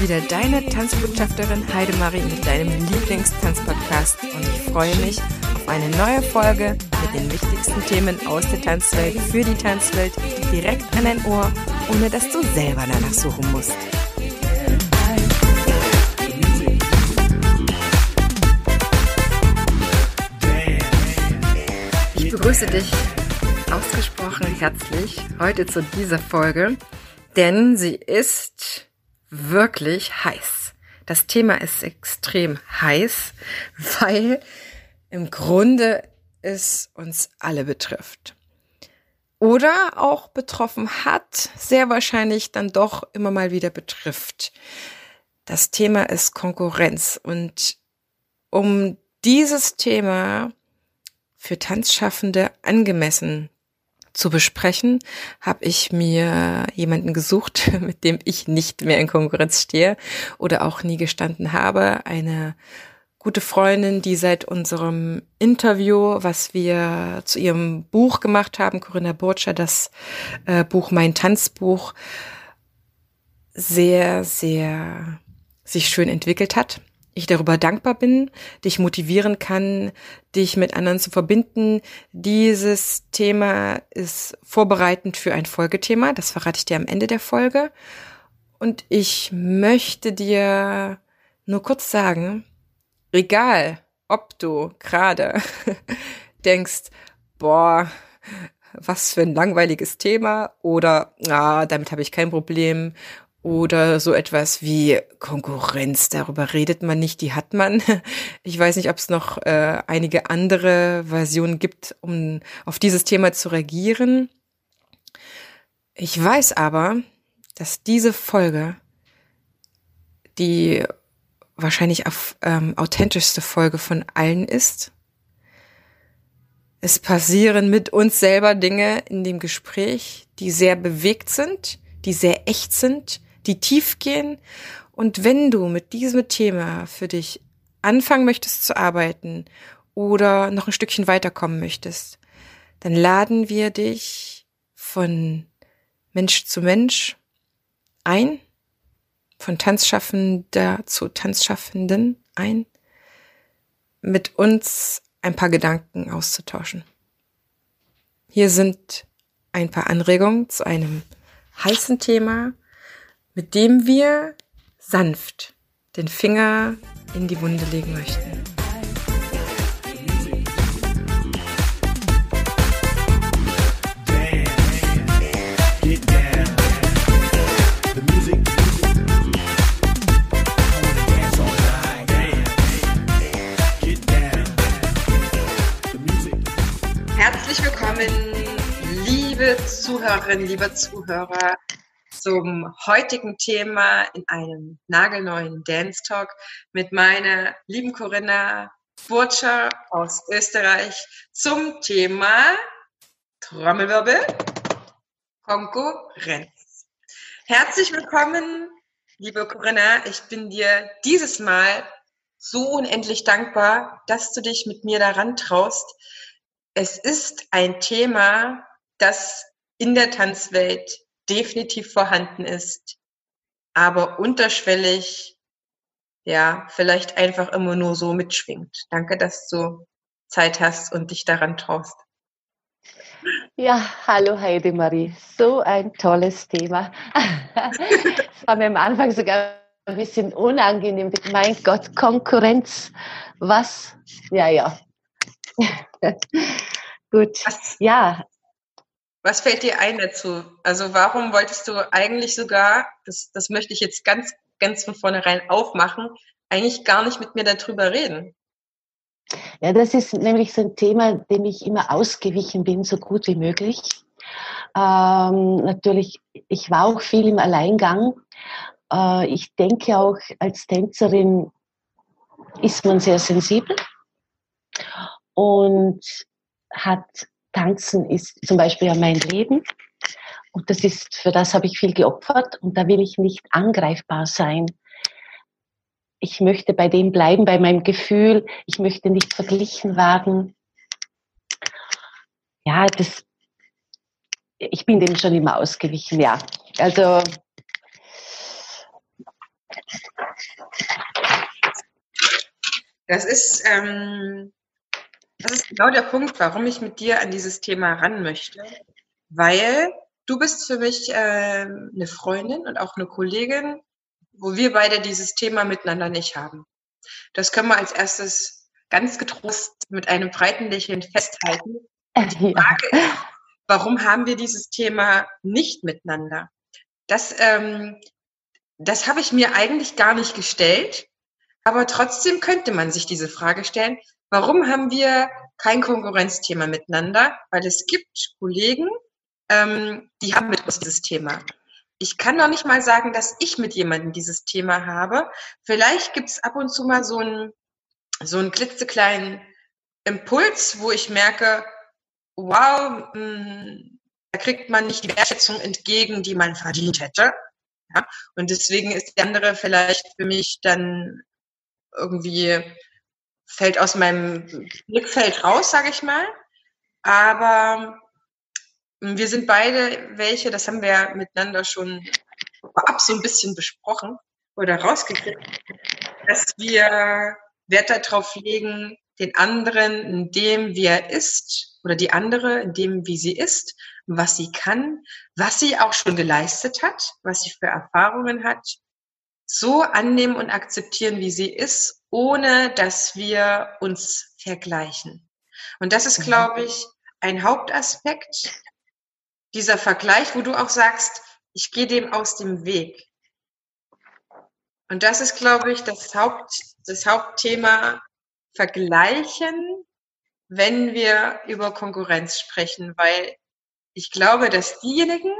wieder deine Tanzbotschafterin Heidemarie mit deinem Lieblingstanzpodcast und ich freue mich auf eine neue Folge mit den wichtigsten Themen aus der Tanzwelt für die Tanzwelt direkt an dein Ohr, ohne dass du selber danach suchen musst. Ich begrüße dich ausgesprochen herzlich heute zu dieser Folge, denn sie ist wirklich heiß. Das Thema ist extrem heiß, weil im Grunde es uns alle betrifft. Oder auch betroffen hat, sehr wahrscheinlich dann doch immer mal wieder betrifft. Das Thema ist Konkurrenz und um dieses Thema für Tanzschaffende angemessen zu besprechen, habe ich mir jemanden gesucht, mit dem ich nicht mehr in Konkurrenz stehe oder auch nie gestanden habe. Eine gute Freundin, die seit unserem Interview, was wir zu ihrem Buch gemacht haben, Corinna Burtscher, das äh, Buch Mein Tanzbuch, sehr, sehr sich schön entwickelt hat ich darüber dankbar bin, dich motivieren kann, dich mit anderen zu verbinden. Dieses Thema ist vorbereitend für ein Folgethema. Das verrate ich dir am Ende der Folge. Und ich möchte dir nur kurz sagen, egal ob du gerade denkst, boah, was für ein langweiliges Thema oder ah, damit habe ich kein Problem oder so etwas wie Konkurrenz, darüber redet man nicht, die hat man. Ich weiß nicht, ob es noch äh, einige andere Versionen gibt, um auf dieses Thema zu reagieren. Ich weiß aber, dass diese Folge die wahrscheinlich auf, ähm, authentischste Folge von allen ist. Es passieren mit uns selber Dinge in dem Gespräch, die sehr bewegt sind, die sehr echt sind, die tief gehen. Und wenn du mit diesem Thema für dich anfangen möchtest zu arbeiten oder noch ein Stückchen weiterkommen möchtest, dann laden wir dich von Mensch zu Mensch ein, von Tanzschaffender zu Tanzschaffenden ein, mit uns ein paar Gedanken auszutauschen. Hier sind ein paar Anregungen zu einem heißen Thema, mit dem wir sanft den Finger in die Wunde legen möchten. Herzlich willkommen, liebe Zuhörerinnen, liebe Zuhörer zum heutigen Thema in einem nagelneuen Dance Talk mit meiner lieben Corinna Burtscher aus Österreich zum Thema Trommelwirbel Konkurrenz. Herzlich willkommen, liebe Corinna. Ich bin dir dieses Mal so unendlich dankbar, dass du dich mit mir daran traust. Es ist ein Thema, das in der Tanzwelt definitiv vorhanden ist, aber unterschwellig, ja, vielleicht einfach immer nur so mitschwingt. Danke, dass du Zeit hast und dich daran traust. Ja, hallo Heidemarie. So ein tolles Thema. Es war mir am Anfang sogar ein bisschen unangenehm. Mein Gott, Konkurrenz. Was? Ja, ja. Gut. Was, ja, was fällt dir ein dazu? Also warum wolltest du eigentlich sogar, das, das möchte ich jetzt ganz, ganz von vornherein aufmachen, eigentlich gar nicht mit mir darüber reden? Ja, das ist nämlich so ein Thema, dem ich immer ausgewichen bin, so gut wie möglich. Ähm, natürlich, ich war auch viel im Alleingang. Äh, ich denke auch, als Tänzerin ist man sehr sensibel und hat Tanzen ist zum Beispiel ja mein Leben. Und das ist, für das habe ich viel geopfert und da will ich nicht angreifbar sein. Ich möchte bei dem bleiben, bei meinem Gefühl. Ich möchte nicht verglichen werden. Ja, das, ich bin dem schon immer ausgewichen, ja. Also, Das ist, ähm, das ist genau der Punkt, warum ich mit dir an dieses Thema ran möchte. Weil du bist für mich äh, eine Freundin und auch eine Kollegin, wo wir beide dieses Thema miteinander nicht haben. Das können wir als erstes ganz getrost mit einem breiten Lächeln festhalten. Die Frage ist, warum haben wir dieses Thema nicht miteinander? Das, ähm, das habe ich mir eigentlich gar nicht gestellt, aber trotzdem könnte man sich diese Frage stellen, warum haben wir kein Konkurrenzthema miteinander? Weil es gibt Kollegen, ähm, die haben mit uns dieses Thema. Ich kann noch nicht mal sagen, dass ich mit jemandem dieses Thema habe. Vielleicht gibt es ab und zu mal so einen, so einen klitzekleinen Impuls, wo ich merke, wow, mh, hm, da kriegt man nicht die Wertschätzung entgegen, die man verdient hätte. Ja? Und deswegen ist die andere vielleicht für mich dann irgendwie fällt aus meinem Blickfeld raus, sage ich mal. Aber wir sind beide welche, das haben wir miteinander schon vorab so ein bisschen besprochen oder rausgekriegt, dass wir Wert darauf legen, den anderen in dem, wie er ist, oder die andere in dem, wie sie ist, was sie kann, was sie auch schon geleistet hat, was sie für Erfahrungen hat, so annehmen und akzeptieren, wie sie ist, ohne dass wir uns vergleichen. Und das ist, mhm. glaube ich, ein Hauptaspekt dieser Vergleich, wo du auch sagst, ich gehe dem aus dem Weg. Und das ist, glaube ich, das, Haupt, das Hauptthema Vergleichen, wenn wir über Konkurrenz sprechen, weil ich glaube, dass diejenigen,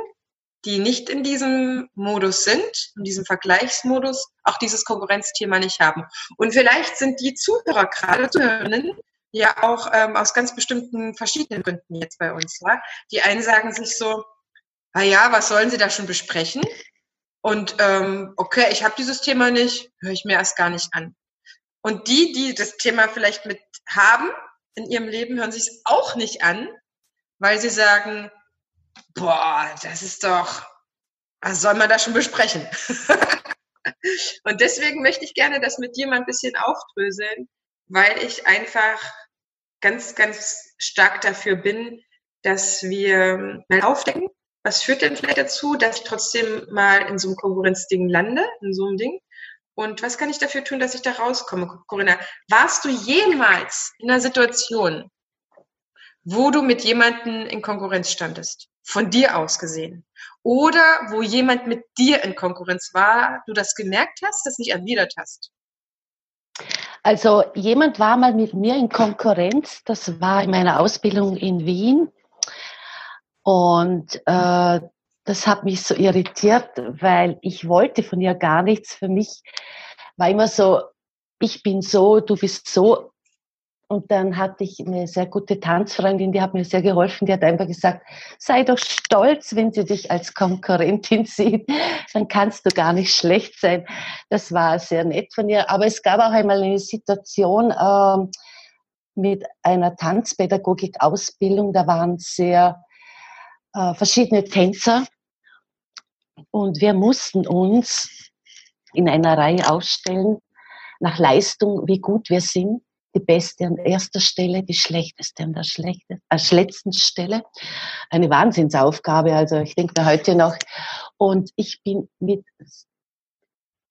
die nicht in diesem Modus sind, in diesem Vergleichsmodus, auch dieses Konkurrenzthema nicht haben. Und vielleicht sind die Zuhörer gerade, Zuhörerinnen, ja auch ähm, aus ganz bestimmten verschiedenen Gründen jetzt bei uns. Ja? Die einen sagen sich so, na ja, was sollen sie da schon besprechen? Und ähm, okay, ich habe dieses Thema nicht, höre ich mir erst gar nicht an. Und die, die das Thema vielleicht mit haben in ihrem Leben, hören sich es auch nicht an, weil sie sagen, boah, das ist doch, was soll man da schon besprechen? und deswegen möchte ich gerne das mit dir mal ein bisschen aufdröseln, weil ich einfach ganz, ganz stark dafür bin, dass wir mal aufdecken, was führt denn vielleicht dazu, dass ich trotzdem mal in so einem Konkurrenzding lande, in so einem Ding? Und was kann ich dafür tun, dass ich da rauskomme? Corinna, warst du jemals in einer Situation, wo du mit jemandem in Konkurrenz standest? Von dir aus gesehen? Oder wo jemand mit dir in Konkurrenz war, du das gemerkt hast, das nicht erwidert hast? Also jemand war mal mit mir in Konkurrenz, das war in meiner Ausbildung in Wien. Und äh, das hat mich so irritiert, weil ich wollte von ihr gar nichts. Für mich war immer so, ich bin so, du bist so. Und dann hatte ich eine sehr gute Tanzfreundin, die hat mir sehr geholfen. Die hat einfach gesagt, sei doch stolz, wenn sie dich als Konkurrentin sieht. Dann kannst du gar nicht schlecht sein. Das war sehr nett von ihr. Aber es gab auch einmal eine Situation äh, mit einer Tanzpädagogik-Ausbildung. Da waren sehr äh, verschiedene Tänzer. Und wir mussten uns in einer Reihe aufstellen nach Leistung, wie gut wir sind die beste an erster Stelle, die schlechteste an der schlechte, äh, letzten Stelle. Eine Wahnsinnsaufgabe, also ich denke mir heute noch. Und ich bin mit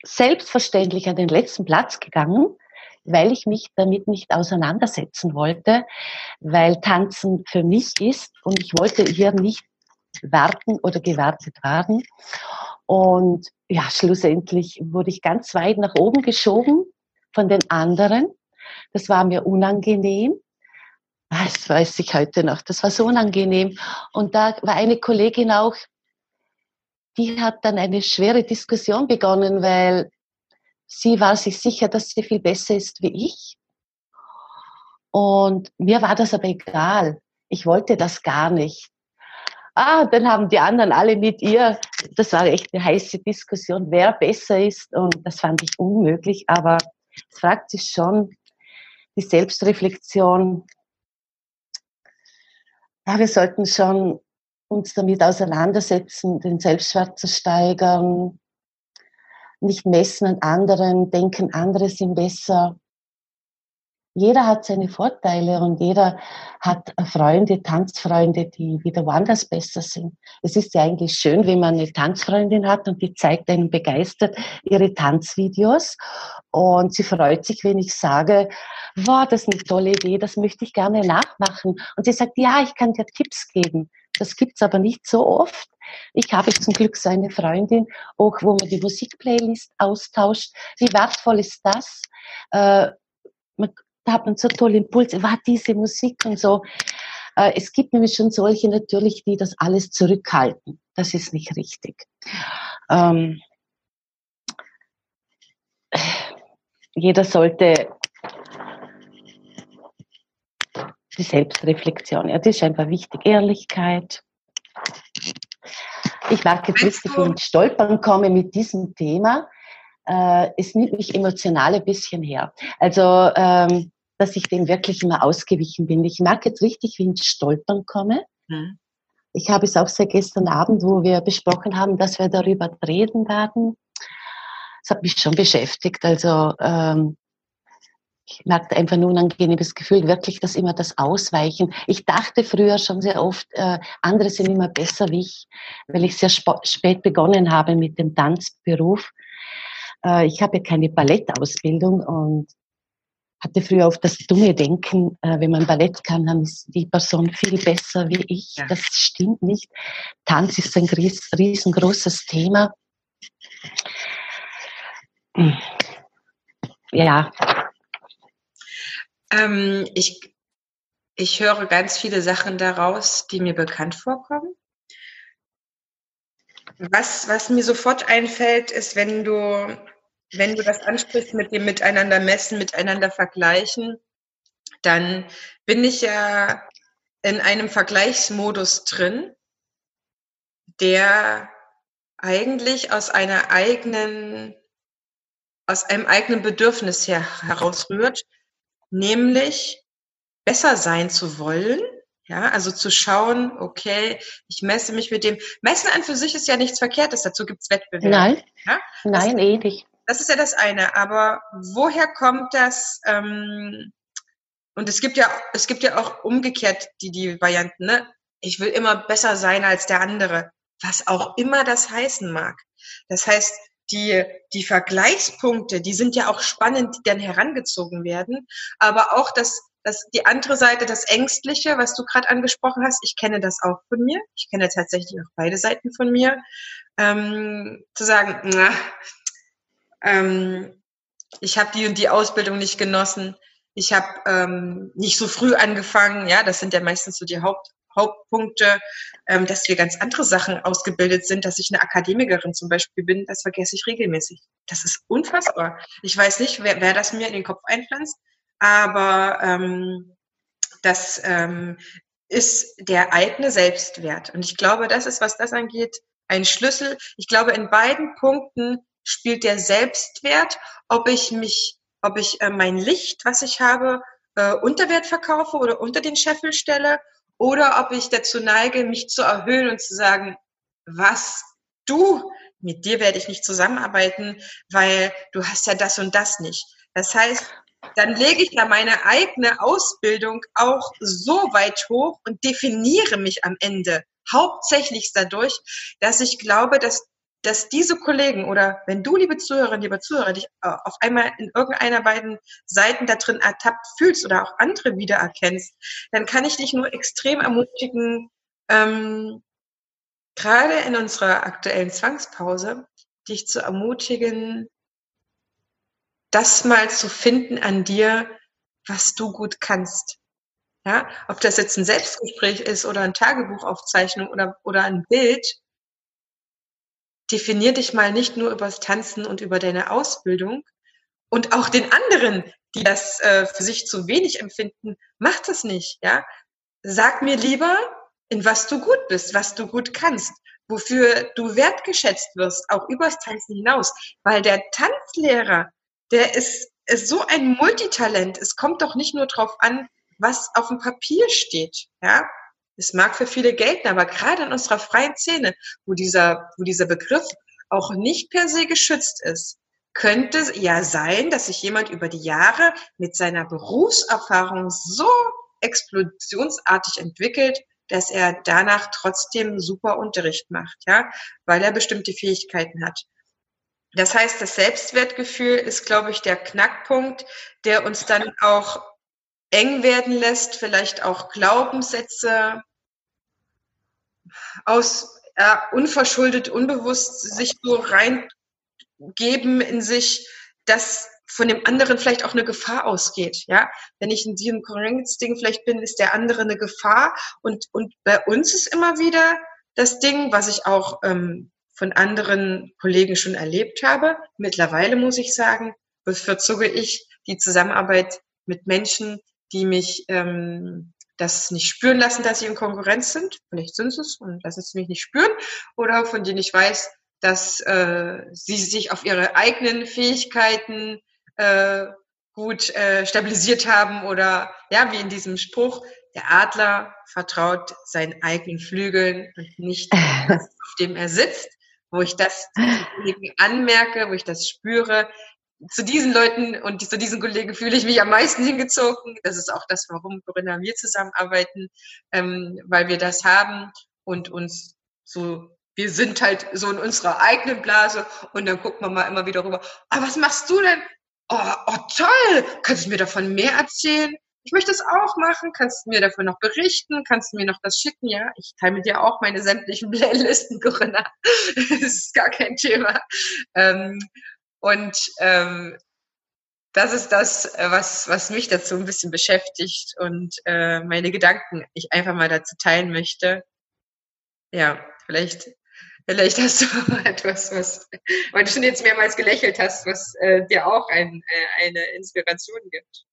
selbstverständlich an den letzten Platz gegangen, weil ich mich damit nicht auseinandersetzen wollte, weil Tanzen für mich ist und ich wollte hier nicht warten oder gewartet werden. Und ja, schlussendlich wurde ich ganz weit nach oben geschoben von den anderen das war mir unangenehm. Ah, das weiß ich heute noch. Das war so unangenehm. Und da war eine Kollegin auch, die hat dann eine schwere Diskussion begonnen, weil sie war sich sicher, dass sie viel besser ist wie ich. Und mir war das aber egal. Ich wollte das gar nicht. Ah, dann haben die anderen alle mit ihr, das war echt eine heiße Diskussion, wer besser ist. Und das fand ich unmöglich. Aber es fragt sich schon, die Selbstreflexion. Ja, wir sollten schon uns damit auseinandersetzen, den Selbstwert zu steigern, nicht messen an anderen, denken, andere sind besser. Jeder hat seine Vorteile und jeder hat Freunde, Tanzfreunde, die wieder woanders besser sind. Es ist ja eigentlich schön, wenn man eine Tanzfreundin hat und die zeigt einem begeistert ihre Tanzvideos und sie freut sich, wenn ich sage, wow, das ist eine tolle Idee, das möchte ich gerne nachmachen. Und sie sagt, ja, ich kann dir Tipps geben. Das gibt's aber nicht so oft. Ich habe zum Glück so eine Freundin, auch wo man die Musikplaylist austauscht. Wie wertvoll ist das? Äh, man, hat man so tolle Impulse. War diese Musik und so. Äh, es gibt nämlich schon solche natürlich, die das alles zurückhalten. Das ist nicht richtig. Ähm, jeder sollte die Selbstreflexion, ja, das ist einfach wichtig. Ehrlichkeit. Ich mag jetzt nicht so ins Stolpern kommen mit diesem Thema. Äh, es nimmt mich emotional ein bisschen her. Also, ähm, dass ich dem wirklich immer ausgewichen bin. Ich mag jetzt richtig wie ins Stolpern komme. Mhm. Ich habe es auch seit gestern Abend, wo wir besprochen haben, dass wir darüber reden werden. Das hat mich schon beschäftigt. Also ähm, ich merkte einfach ein unangenehmes Gefühl, wirklich das immer das Ausweichen. Ich dachte früher schon sehr oft, äh, andere sind immer besser wie ich, weil ich sehr spät begonnen habe mit dem Tanzberuf. Äh, ich habe ja keine Ballettausbildung und hatte früher oft das dumme Denken, äh, wenn man Ballett kann, dann ist die Person viel besser wie ich. Ja. Das stimmt nicht. Tanz ist ein riesengroßes Thema. Ja, ähm, ich, ich höre ganz viele Sachen daraus, die mir bekannt vorkommen. Was, was mir sofort einfällt, ist, wenn du, wenn du das ansprichst mit dem Miteinander messen, miteinander vergleichen, dann bin ich ja in einem Vergleichsmodus drin, der eigentlich aus einer eigenen, aus einem eigenen Bedürfnis her herausrührt, nämlich besser sein zu wollen. Ja, also zu schauen, okay, ich messe mich mit dem. Messen an für sich ist ja nichts Verkehrtes, dazu gibt's Wettbewerbe. Nein, ja? nein, eh nicht. Das ist ja das eine. Aber woher kommt das? Ähm, und es gibt ja, es gibt ja auch umgekehrt die, die Varianten, ne? Ich will immer besser sein als der andere. Was auch immer das heißen mag. Das heißt, die, die Vergleichspunkte, die sind ja auch spannend, die dann herangezogen werden. Aber auch das, das, die andere Seite, das Ängstliche, was du gerade angesprochen hast, ich kenne das auch von mir. Ich kenne tatsächlich auch beide Seiten von mir. Ähm, zu sagen, na, ähm, ich habe die und die Ausbildung nicht genossen. Ich habe ähm, nicht so früh angefangen. Ja, das sind ja meistens so die Haupt, Hauptpunkte, ähm, dass wir ganz andere Sachen ausgebildet sind, dass ich eine Akademikerin zum Beispiel bin, das vergesse ich regelmäßig. Das ist unfassbar. Ich weiß nicht, wer, wer das mir in den Kopf einpflanzt, aber ähm, das ähm, ist der eigene Selbstwert. Und ich glaube, das ist, was das angeht, ein Schlüssel. Ich glaube, in beiden Punkten spielt der Selbstwert, ob ich mich, ob ich äh, mein Licht, was ich habe, äh, unter Wert verkaufe oder unter den Scheffel stelle oder ob ich dazu neige, mich zu erhöhen und zu sagen, was du, mit dir werde ich nicht zusammenarbeiten, weil du hast ja das und das nicht. Das heißt, dann lege ich ja meine eigene Ausbildung auch so weit hoch und definiere mich am Ende hauptsächlich dadurch, dass ich glaube, dass dass diese Kollegen oder wenn du, liebe Zuhörerin, lieber Zuhörer, dich äh, auf einmal in irgendeiner beiden Seiten da drin ertappt fühlst oder auch andere wiedererkennst, dann kann ich dich nur extrem ermutigen, ähm, gerade in unserer aktuellen Zwangspause, dich zu ermutigen, das mal zu finden an dir, was du gut kannst. Ja, ob das jetzt ein Selbstgespräch ist oder ein Tagebuchaufzeichnung oder, oder ein Bild, definier dich mal nicht nur übers Tanzen und über deine Ausbildung und auch den anderen, die das äh, für sich zu wenig empfinden, mach das nicht, ja. Sag mir lieber, in was du gut bist, was du gut kannst, wofür du wertgeschätzt wirst, auch übers Tanzen hinaus, weil der Tanzlehrer, der ist, ist so ein Multitalent. Es kommt doch nicht nur drauf an, was auf dem Papier steht, ja. Es mag für viele gelten, aber gerade in unserer freien Szene, wo dieser, wo dieser Begriff auch nicht per se geschützt ist, könnte ja sein, dass sich jemand über die Jahre mit seiner Berufserfahrung so explosionsartig entwickelt, dass er danach trotzdem super Unterricht macht, ja, weil er bestimmte Fähigkeiten hat. Das heißt, das Selbstwertgefühl ist, glaube ich, der Knackpunkt, der uns dann auch eng werden lässt, vielleicht auch Glaubenssätze aus äh, unverschuldet, unbewusst sich so reingeben in sich, dass von dem anderen vielleicht auch eine Gefahr ausgeht. Ja, wenn ich in diesem Konkurrenzding vielleicht bin, ist der andere eine Gefahr. Und und bei uns ist immer wieder das Ding, was ich auch ähm, von anderen Kollegen schon erlebt habe. Mittlerweile muss ich sagen, bevorzuge ich die Zusammenarbeit mit Menschen, die mich ähm, das nicht spüren lassen, dass sie in Konkurrenz sind. Vielleicht sind sie es und lassen es mich nicht spüren. Oder von denen ich weiß, dass äh, sie sich auf ihre eigenen Fähigkeiten äh, gut äh, stabilisiert haben oder ja, wie in diesem Spruch, der Adler vertraut seinen eigenen Flügeln und nicht auf dem er sitzt, wo ich das anmerke, wo ich das spüre. Zu diesen Leuten und zu diesen Kollegen fühle ich mich am meisten hingezogen. Das ist auch das, warum Corinna und wir zusammenarbeiten, ähm, weil wir das haben und uns so wir sind halt so in unserer eigenen Blase und dann gucken wir mal immer wieder rüber. Ah, was machst du denn? oh, oh toll, kannst du mir davon mehr erzählen? Ich möchte es auch machen. Kannst du mir davon noch berichten? Kannst du mir noch das schicken? Ja, ich teile mit dir auch meine sämtlichen Playlisten, Corinna. das ist gar kein Thema. Ähm, und ähm, das ist das, was, was mich dazu ein bisschen beschäftigt und äh, meine Gedanken ich einfach mal dazu teilen möchte. Ja, vielleicht Vielleicht hast du etwas, was, weil du schon jetzt mehrmals gelächelt hast, was äh, dir auch ein, äh, eine Inspiration gibt.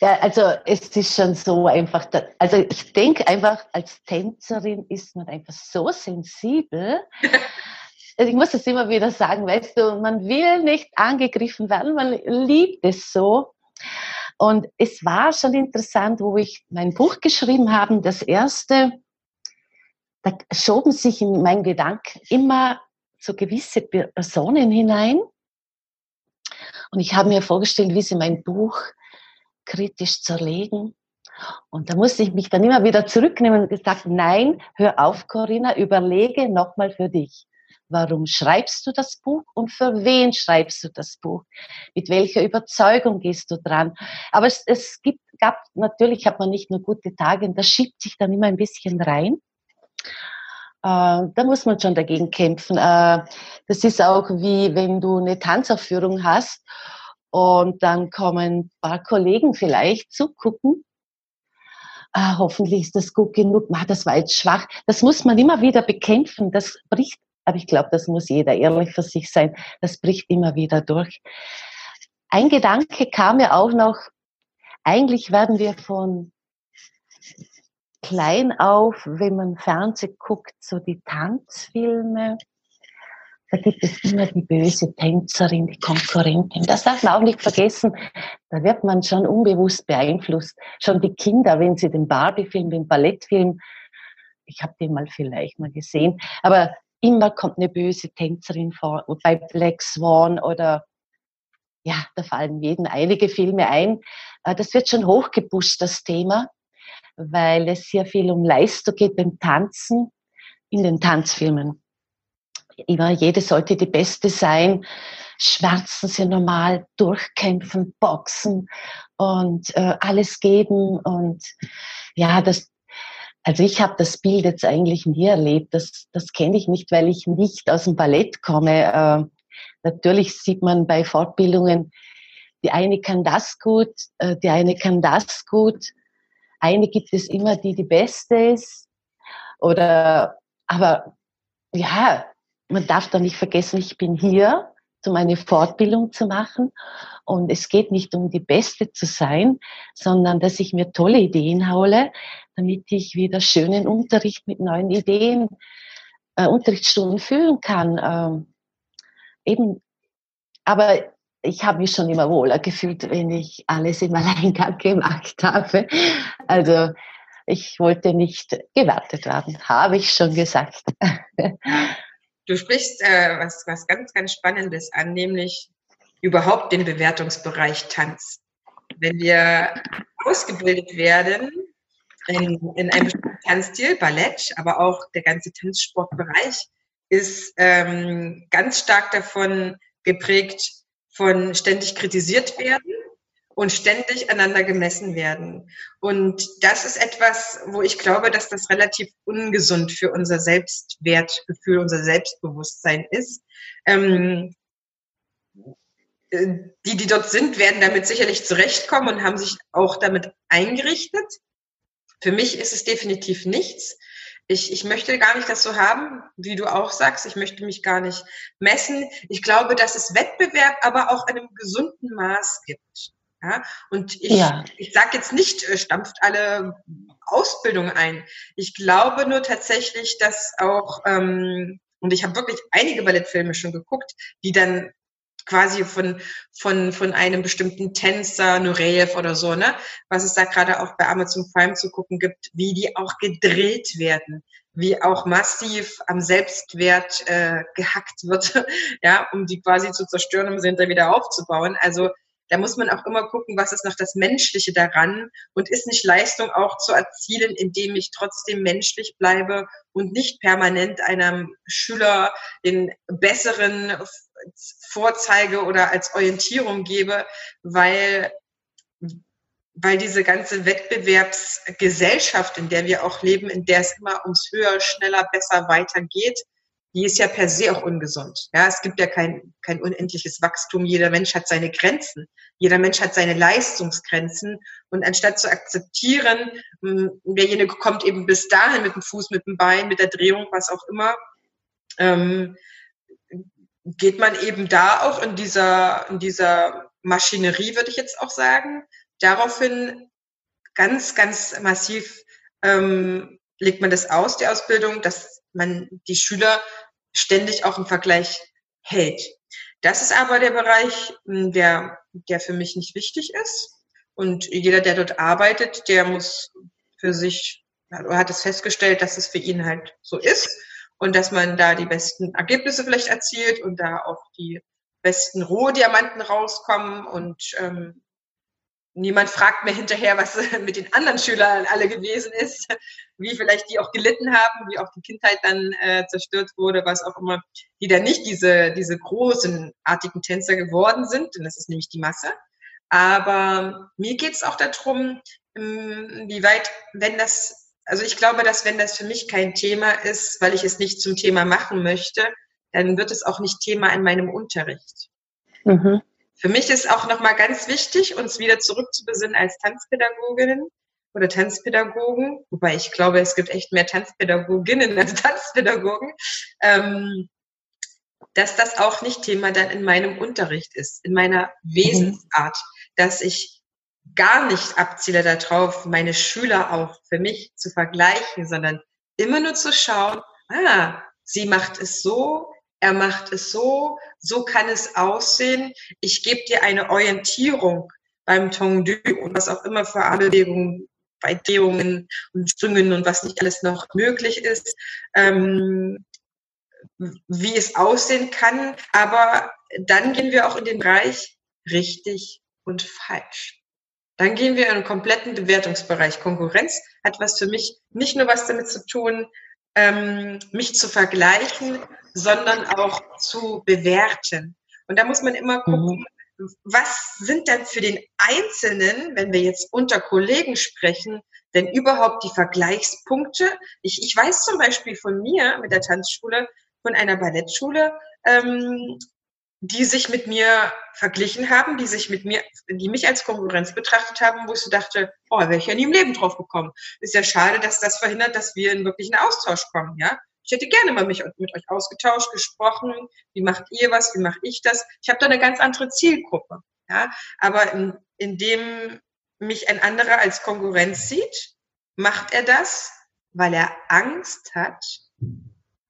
Ja, also es ist schon so einfach, also ich denke einfach, als Tänzerin ist man einfach so sensibel. Also ich muss es immer wieder sagen, weißt du, man will nicht angegriffen werden, man liebt es so. Und es war schon interessant, wo ich mein Buch geschrieben habe, das erste, da schoben sich in meinen Gedanken immer so gewisse Personen hinein. Und ich habe mir vorgestellt, wie sie mein Buch kritisch zerlegen. Und da musste ich mich dann immer wieder zurücknehmen und gesagt, nein, hör auf, Corinna, überlege nochmal für dich. Warum schreibst du das Buch und für wen schreibst du das Buch? Mit welcher Überzeugung gehst du dran? Aber es, es gibt, gab, natürlich hat man nicht nur gute Tage das schiebt sich dann immer ein bisschen rein. Äh, da muss man schon dagegen kämpfen. Äh, das ist auch wie wenn du eine Tanzaufführung hast und dann kommen ein paar Kollegen vielleicht zugucken. Ah, hoffentlich ist das gut genug. Ah, das war jetzt schwach. Das muss man immer wieder bekämpfen. Das bricht, aber ich glaube, das muss jeder ehrlich für sich sein. Das bricht immer wieder durch. Ein Gedanke kam mir auch noch. Eigentlich werden wir von klein auf, wenn man Fernsehen guckt, so die Tanzfilme. Da gibt es immer die böse Tänzerin, die Konkurrentin. Das darf man auch nicht vergessen. Da wird man schon unbewusst beeinflusst. Schon die Kinder, wenn sie den Barbie-Film, den Ballettfilm, ich habe den mal vielleicht mal gesehen, aber immer kommt eine böse Tänzerin vor. Bei Black Swan oder ja, da fallen jeden einige Filme ein. Äh, das wird schon hochgepusht, das Thema weil es sehr viel um Leistung geht beim Tanzen in den Tanzfilmen. Immer jede sollte die Beste sein. Schmerzen sie normal, durchkämpfen, boxen und äh, alles geben. Und ja, das, also ich habe das Bild jetzt eigentlich nie erlebt. Das, das kenne ich nicht, weil ich nicht aus dem Ballett komme. Äh, natürlich sieht man bei Fortbildungen, die eine kann das gut, äh, die eine kann das gut eine gibt es immer, die die beste ist. Oder, aber ja, man darf da nicht vergessen, ich bin hier, um eine Fortbildung zu machen. Und es geht nicht um die Beste zu sein, sondern dass ich mir tolle Ideen hole, damit ich wieder schönen Unterricht mit neuen Ideen, äh, Unterrichtsstunden führen kann. Ähm, eben, aber ich habe mich schon immer wohler gefühlt, wenn ich alles im Alleingang gemacht habe. Also ich wollte nicht gewartet werden, habe ich schon gesagt. du sprichst äh, was, was ganz, ganz Spannendes an, nämlich überhaupt den Bewertungsbereich Tanz. Wenn wir ausgebildet werden in, in einem Tanzstil, Ballett, aber auch der ganze Tanzsportbereich, ist ähm, ganz stark davon geprägt, von ständig kritisiert werden und ständig einander gemessen werden. Und das ist etwas, wo ich glaube, dass das relativ ungesund für unser Selbstwertgefühl, unser Selbstbewusstsein ist. Ähm, äh, die, die dort sind, werden damit sicherlich zurechtkommen und haben sich auch damit eingerichtet. Für mich ist es definitiv nichts. Ich, ich möchte gar nicht das so haben, wie du auch sagst. Ich möchte mich gar nicht messen. Ich glaube, dass es Wettbewerb aber auch in einem gesunden Maß gibt. Ja? Und ich, ja. ich sage jetzt nicht, äh, stampft alle Ausbildung ein. Ich glaube nur tatsächlich, dass auch, ähm, und ich habe wirklich einige Ballettfilme schon geguckt, die dann quasi von, von, von einem bestimmten Tänzer, Nureyev oder so, ne? Was es da gerade auch bei Amazon Prime zu gucken gibt, wie die auch gedreht werden, wie auch massiv am Selbstwert äh, gehackt wird, ja, um die quasi zu zerstören, um sie hinterher wieder aufzubauen. Also da muss man auch immer gucken, was ist noch das Menschliche daran und ist nicht Leistung auch zu erzielen, indem ich trotzdem menschlich bleibe und nicht permanent einem Schüler den besseren vorzeige oder als Orientierung gebe, weil weil diese ganze Wettbewerbsgesellschaft, in der wir auch leben, in der es immer ums höher, schneller, besser weitergeht, die ist ja per se auch ungesund. Ja, es gibt ja kein, kein unendliches Wachstum. Jeder Mensch hat seine Grenzen. Jeder Mensch hat seine Leistungsgrenzen. Und anstatt zu akzeptieren, hm, derjenige kommt eben bis dahin mit dem Fuß, mit dem Bein, mit der Drehung, was auch immer, ähm, geht man eben da auch in dieser, in dieser Maschinerie, würde ich jetzt auch sagen, daraufhin ganz, ganz massiv ähm, legt man das aus, die Ausbildung, dass man die Schüler ständig auch im Vergleich hält. Das ist aber der Bereich, hm, der, der für mich nicht wichtig ist. Und jeder, der dort arbeitet, der muss für sich, hat es festgestellt, dass es für ihn halt so ist und dass man da die besten Ergebnisse vielleicht erzielt und da auch die besten Rohdiamanten rauskommen und ähm, niemand fragt mehr hinterher, was mit den anderen Schülern alle gewesen ist, wie vielleicht die auch gelitten haben, wie auch die Kindheit dann äh, zerstört wurde, was auch immer, die dann nicht diese, diese großen, artigen Tänzer geworden sind, denn das ist nämlich die Masse. Aber mir geht es auch darum, ähm, wie weit, wenn das also ich glaube, dass wenn das für mich kein Thema ist, weil ich es nicht zum Thema machen möchte, dann wird es auch nicht Thema in meinem Unterricht. Mhm. Für mich ist auch nochmal ganz wichtig, uns wieder zurückzubesinnen als Tanzpädagoginnen oder Tanzpädagogen, wobei ich glaube, es gibt echt mehr Tanzpädagoginnen als Tanzpädagogen, ähm, dass das auch nicht Thema dann in meinem Unterricht ist, in meiner mhm. Wesensart, dass ich gar nicht abziele darauf, meine Schüler auch für mich zu vergleichen, sondern immer nur zu schauen, ah, sie macht es so, er macht es so, so kann es aussehen. Ich gebe dir eine Orientierung beim Tongdu und was auch immer für Bewegungen bei Drehungen und Sprüngen und was nicht alles noch möglich ist, ähm, wie es aussehen kann. Aber dann gehen wir auch in den Bereich richtig und falsch. Dann gehen wir in einen kompletten Bewertungsbereich. Konkurrenz hat was für mich nicht nur was damit zu tun, ähm, mich zu vergleichen, sondern auch zu bewerten. Und da muss man immer gucken, mhm. was sind denn für den Einzelnen, wenn wir jetzt unter Kollegen sprechen, denn überhaupt die Vergleichspunkte? Ich, ich weiß zum Beispiel von mir mit der Tanzschule, von einer Ballettschule, ähm, die sich mit mir verglichen haben, die sich mit mir, die mich als Konkurrenz betrachtet haben, wo ich so dachte, oh, wäre ich ja nie im Leben drauf gekommen. Ist ja schade, dass das verhindert, dass wir in wirklichen Austausch kommen, ja. Ich hätte gerne mal mich mit euch ausgetauscht, gesprochen. Wie macht ihr was? Wie mache ich das? Ich habe da eine ganz andere Zielgruppe, ja. Aber in, indem mich ein anderer als Konkurrenz sieht, macht er das, weil er Angst hat,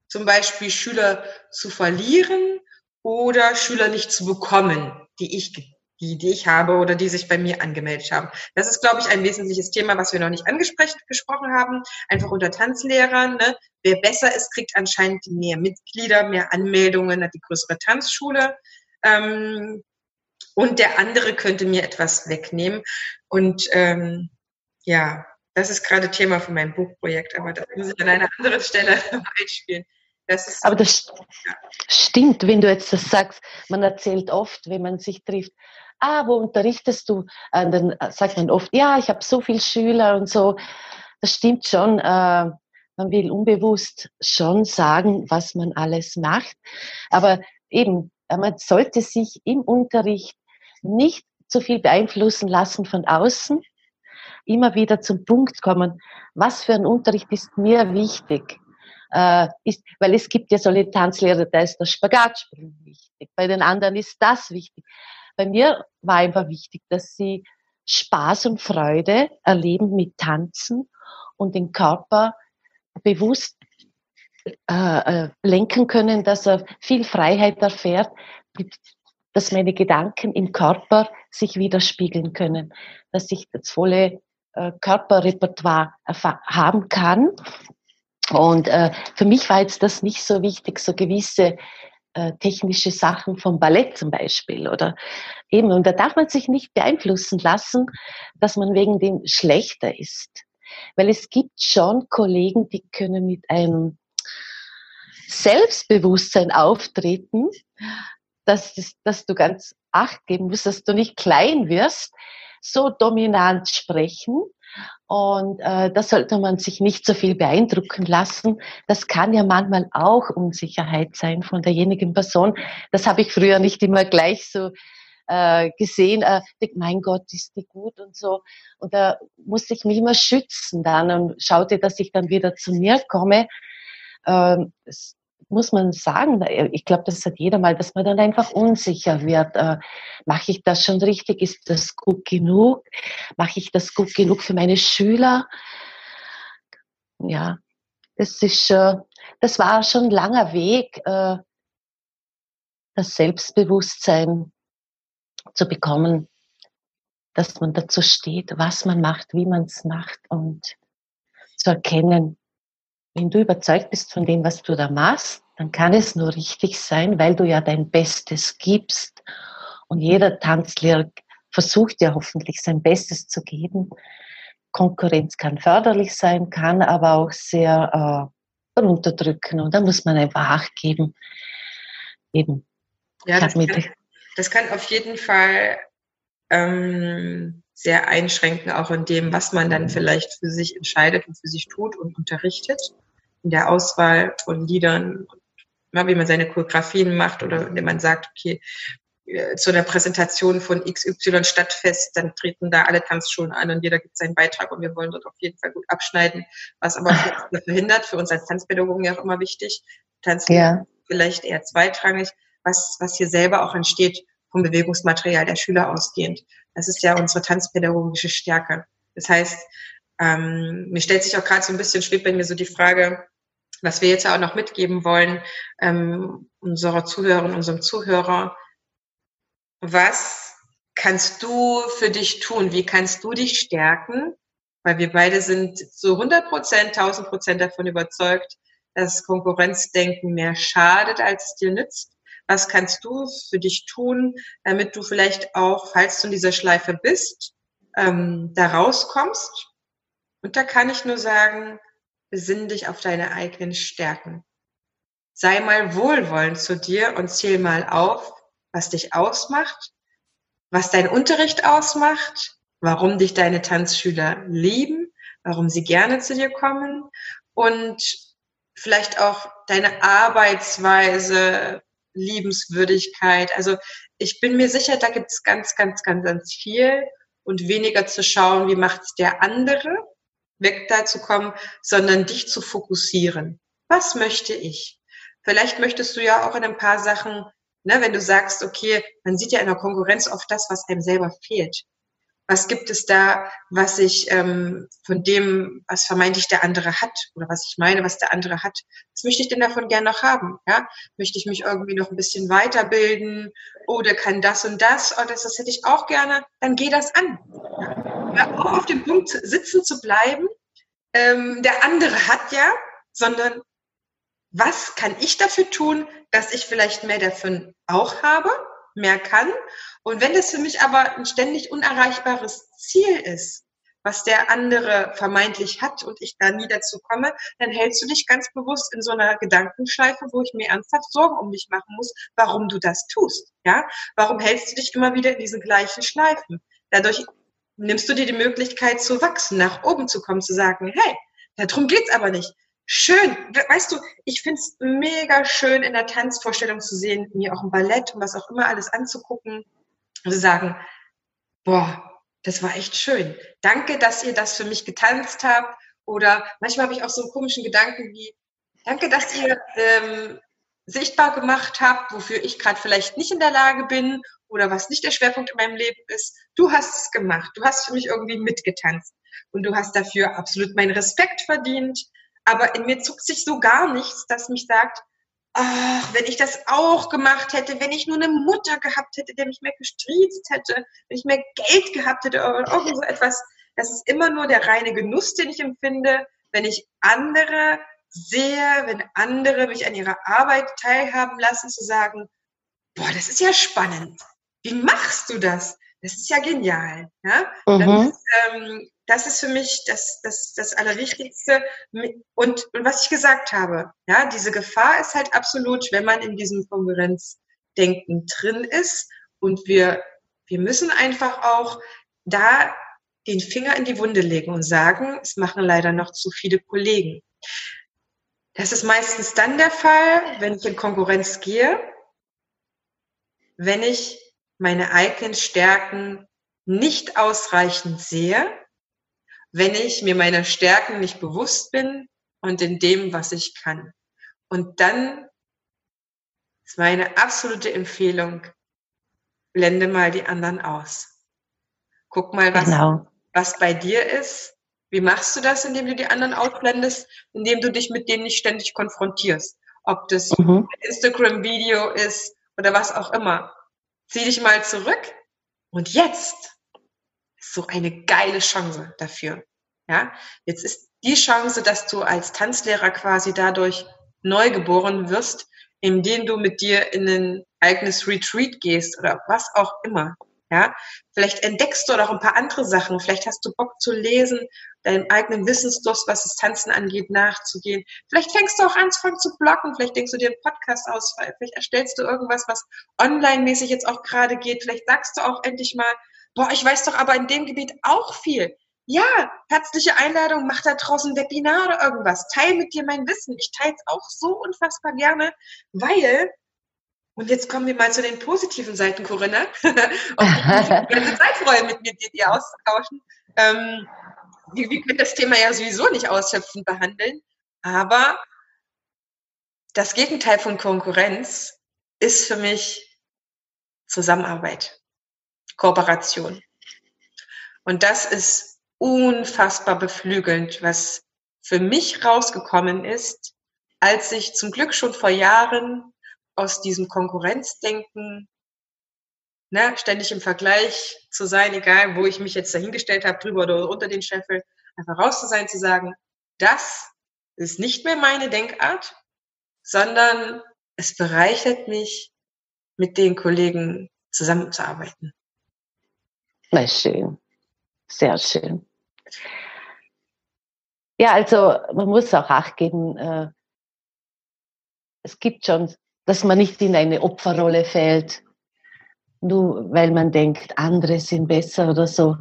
zum Beispiel Schüler zu verlieren oder Schüler nicht zu bekommen, die ich die, die ich habe oder die sich bei mir angemeldet haben. Das ist, glaube ich, ein wesentliches Thema, was wir noch nicht angesprochen haben. Einfach unter Tanzlehrern. Ne? Wer besser ist, kriegt anscheinend mehr Mitglieder, mehr Anmeldungen, hat die größere Tanzschule. Ähm, und der andere könnte mir etwas wegnehmen. Und ähm, ja, das ist gerade Thema für mein Buchprojekt, aber das muss ich an einer anderen Stelle einspielen. Das aber das ja. stimmt, wenn du jetzt das sagst. Man erzählt oft, wenn man sich trifft, ah, wo unterrichtest du? Und dann sagt man oft, ja, ich habe so viele Schüler und so. Das stimmt schon. Äh, man will unbewusst schon sagen, was man alles macht. Aber eben, man sollte sich im Unterricht nicht zu viel beeinflussen lassen von außen. Immer wieder zum Punkt kommen, was für ein Unterricht ist mir wichtig? Äh, ist, weil es gibt ja solche Tanzlehrer, da ist der Spagatsprung wichtig, bei den anderen ist das wichtig. Bei mir war einfach wichtig, dass sie Spaß und Freude erleben mit Tanzen und den Körper bewusst äh, äh, lenken können, dass er viel Freiheit erfährt, dass meine Gedanken im Körper sich widerspiegeln können, dass ich das volle äh, Körperrepertoire haben kann. Und äh, für mich war jetzt das nicht so wichtig, so gewisse äh, technische Sachen vom Ballett zum Beispiel oder eben. Und da darf man sich nicht beeinflussen lassen, dass man wegen dem schlechter ist. Weil es gibt schon Kollegen, die können mit einem Selbstbewusstsein auftreten, dass, dass du ganz acht geben musst, dass du nicht klein wirst, so dominant sprechen, und äh, da sollte man sich nicht so viel beeindrucken lassen. Das kann ja manchmal auch Unsicherheit sein von derjenigen Person. Das habe ich früher nicht immer gleich so äh, gesehen. Äh, mein Gott, ist die gut und so. Und da musste ich mich immer schützen dann und schaute, dass ich dann wieder zu mir komme. Ähm, muss man sagen, ich glaube, das hat jeder mal, dass man dann einfach unsicher wird. Äh, Mache ich das schon richtig? Ist das gut genug? Mache ich das gut genug für meine Schüler? Ja, das ist, äh, das war schon ein langer Weg, äh, das Selbstbewusstsein zu bekommen, dass man dazu steht, was man macht, wie man es macht und zu erkennen, wenn du überzeugt bist von dem, was du da machst, dann kann es nur richtig sein, weil du ja dein Bestes gibst. Und jeder Tanzlehrer versucht ja hoffentlich sein Bestes zu geben. Konkurrenz kann förderlich sein, kann aber auch sehr äh, runterdrücken. Und da muss man einfach Acht geben. Eben. Ja, das kann, das kann auf jeden Fall ähm, sehr einschränken, auch in dem, was man dann vielleicht für sich entscheidet und für sich tut und unterrichtet in der Auswahl von Liedern, wie man seine Choreografien macht oder indem man sagt, okay, äh, zu einer Präsentation von XY Stadtfest, dann treten da alle Tanzschulen an und jeder gibt seinen Beitrag und wir wollen dort auf jeden Fall gut abschneiden, was aber verhindert, für uns als Tanzpädagogen ja auch immer wichtig. Tanzen ja. vielleicht eher zweitrangig, was, was hier selber auch entsteht vom Bewegungsmaterial der Schüler ausgehend. Das ist ja unsere tanzpädagogische Stärke. Das heißt, ähm, mir stellt sich auch gerade so ein bisschen, schwebt bei mir so die Frage, was wir jetzt auch noch mitgeben wollen, ähm, unserer Zuhörerin, unserem Zuhörer. Was kannst du für dich tun? Wie kannst du dich stärken? Weil wir beide sind so 100 Prozent, 1000 Prozent davon überzeugt, dass Konkurrenzdenken mehr schadet, als es dir nützt. Was kannst du für dich tun, damit du vielleicht auch, falls du in dieser Schleife bist, ähm, da rauskommst? Und da kann ich nur sagen, besinn dich auf deine eigenen Stärken. Sei mal wohlwollend zu dir und zähl mal auf, was dich ausmacht, was dein Unterricht ausmacht, warum dich deine Tanzschüler lieben, warum sie gerne zu dir kommen und vielleicht auch deine Arbeitsweise, Liebenswürdigkeit. Also ich bin mir sicher, da gibt es ganz, ganz, ganz, ganz viel und weniger zu schauen, wie macht es der andere, weg dazu kommen, sondern dich zu fokussieren. Was möchte ich? Vielleicht möchtest du ja auch in ein paar Sachen, ne, wenn du sagst, okay, man sieht ja in der Konkurrenz oft das, was einem selber fehlt. Was gibt es da, was ich ähm, von dem, was vermeintlich der andere hat oder was ich meine, was der andere hat, was möchte ich denn davon gern noch haben? Ja? Möchte ich mich irgendwie noch ein bisschen weiterbilden oder kann das und das, oh, das, das hätte ich auch gerne, dann geh das an. Ja? Ja auch auf dem Punkt sitzen zu bleiben, ähm, der andere hat ja, sondern was kann ich dafür tun, dass ich vielleicht mehr davon auch habe? mehr kann. Und wenn das für mich aber ein ständig unerreichbares Ziel ist, was der andere vermeintlich hat und ich da nie dazu komme, dann hältst du dich ganz bewusst in so einer Gedankenschleife, wo ich mir ernsthaft Sorgen um dich machen muss, warum du das tust. Ja? Warum hältst du dich immer wieder in diesen gleichen Schleifen? Dadurch nimmst du dir die Möglichkeit zu wachsen, nach oben zu kommen, zu sagen, hey, darum geht's aber nicht schön. Weißt du, ich finde es mega schön, in der Tanzvorstellung zu sehen, mir auch ein Ballett und was auch immer alles anzugucken und zu sagen, boah, das war echt schön. Danke, dass ihr das für mich getanzt habt. Oder manchmal habe ich auch so einen komischen Gedanken wie, danke, dass ihr ähm, sichtbar gemacht habt, wofür ich gerade vielleicht nicht in der Lage bin oder was nicht der Schwerpunkt in meinem Leben ist. Du hast es gemacht. Du hast für mich irgendwie mitgetanzt. Und du hast dafür absolut meinen Respekt verdient. Aber in mir zuckt sich so gar nichts, das mich sagt, ach, wenn ich das auch gemacht hätte, wenn ich nur eine Mutter gehabt hätte, der mich mehr gestriezt hätte, wenn ich mehr Geld gehabt hätte oder irgend so etwas. Das ist immer nur der reine Genuss, den ich empfinde, wenn ich andere sehe, wenn andere mich an ihrer Arbeit teilhaben lassen, zu sagen, boah, das ist ja spannend. Wie machst du das? Das ist ja genial. Ja? Mhm. Das, ist, ähm, das ist für mich das, das, das Allerwichtigste. Und, und was ich gesagt habe, ja, diese Gefahr ist halt absolut, wenn man in diesem Konkurrenzdenken drin ist. Und wir, wir müssen einfach auch da den Finger in die Wunde legen und sagen, es machen leider noch zu viele Kollegen. Das ist meistens dann der Fall, wenn ich in Konkurrenz gehe, wenn ich meine eigenen Stärken nicht ausreichend sehe wenn ich mir meiner Stärken nicht bewusst bin und in dem, was ich kann. Und dann ist meine absolute Empfehlung, blende mal die anderen aus. Guck mal, was, genau. was bei dir ist. Wie machst du das, indem du die anderen ausblendest? Indem du dich mit denen nicht ständig konfrontierst. Ob das mhm. Instagram-Video ist oder was auch immer. Zieh dich mal zurück und jetzt so eine geile Chance dafür. Ja, jetzt ist die Chance, dass du als Tanzlehrer quasi dadurch neu geboren wirst, indem du mit dir in ein eigenes Retreat gehst oder was auch immer. Ja, vielleicht entdeckst du auch ein paar andere Sachen. Vielleicht hast du Bock zu lesen, deinem eigenen Wissensdurst, was das Tanzen angeht, nachzugehen. Vielleicht fängst du auch an, zu bloggen. Vielleicht denkst du dir einen Podcast aus. Vielleicht erstellst du irgendwas, was online-mäßig jetzt auch gerade geht. Vielleicht sagst du auch endlich mal, boah, ich weiß doch aber in dem Gebiet auch viel. Ja, herzliche Einladung, mach da draußen ein Webinar oder irgendwas. Teil mit dir mein Wissen. Ich teile es auch so unfassbar gerne, weil, und jetzt kommen wir mal zu den positiven Seiten, Corinna. und ich die ganze Zeit freuen, mit mir dir auszutauschen. Ähm, wir, wir können das Thema ja sowieso nicht ausschöpfend behandeln, aber das Gegenteil von Konkurrenz ist für mich Zusammenarbeit. Kooperation. Und das ist unfassbar beflügelnd, was für mich rausgekommen ist, als ich zum Glück schon vor Jahren aus diesem Konkurrenzdenken, ne, ständig im Vergleich zu sein, egal wo ich mich jetzt dahingestellt habe, drüber oder unter den Scheffel, einfach raus zu sein, zu sagen, das ist nicht mehr meine Denkart, sondern es bereichert mich, mit den Kollegen zusammenzuarbeiten. Na schön. Sehr schön. Ja, also man muss auch Acht geben, äh, es gibt schon, dass man nicht in eine Opferrolle fällt, nur weil man denkt, andere sind besser oder so.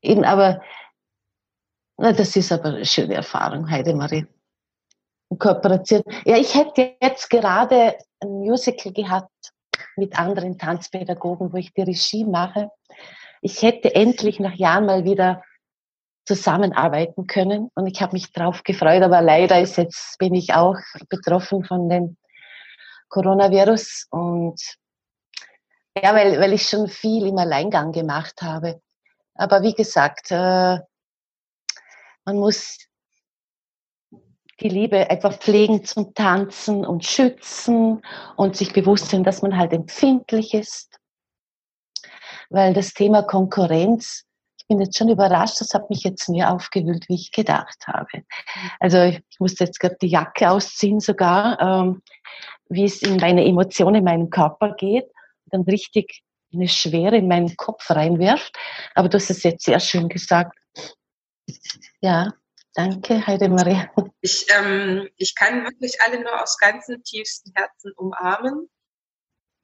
Eben, aber na, das ist aber eine schöne Erfahrung, Heidemarie. Kooperation. Ja, ich hätte jetzt gerade ein Musical gehabt mit anderen Tanzpädagogen, wo ich die Regie mache ich hätte endlich nach Jahren mal wieder zusammenarbeiten können und ich habe mich drauf gefreut, aber leider ist jetzt bin ich auch betroffen von dem Coronavirus und ja, weil, weil ich schon viel im Alleingang gemacht habe. Aber wie gesagt, äh, man muss die Liebe einfach pflegen zum Tanzen und schützen und sich bewusst sein, dass man halt empfindlich ist. Weil das Thema Konkurrenz, ich bin jetzt schon überrascht, das hat mich jetzt mehr aufgewühlt, wie ich gedacht habe. Also ich musste jetzt gerade die Jacke ausziehen sogar, ähm, wie es in meine Emotionen, in meinen Körper geht, dann richtig eine Schwere in meinen Kopf reinwirft. Aber du hast es jetzt sehr schön gesagt. Ja, danke, Heidemarie. Ich, ähm, ich kann wirklich alle nur aus ganzem tiefsten Herzen umarmen,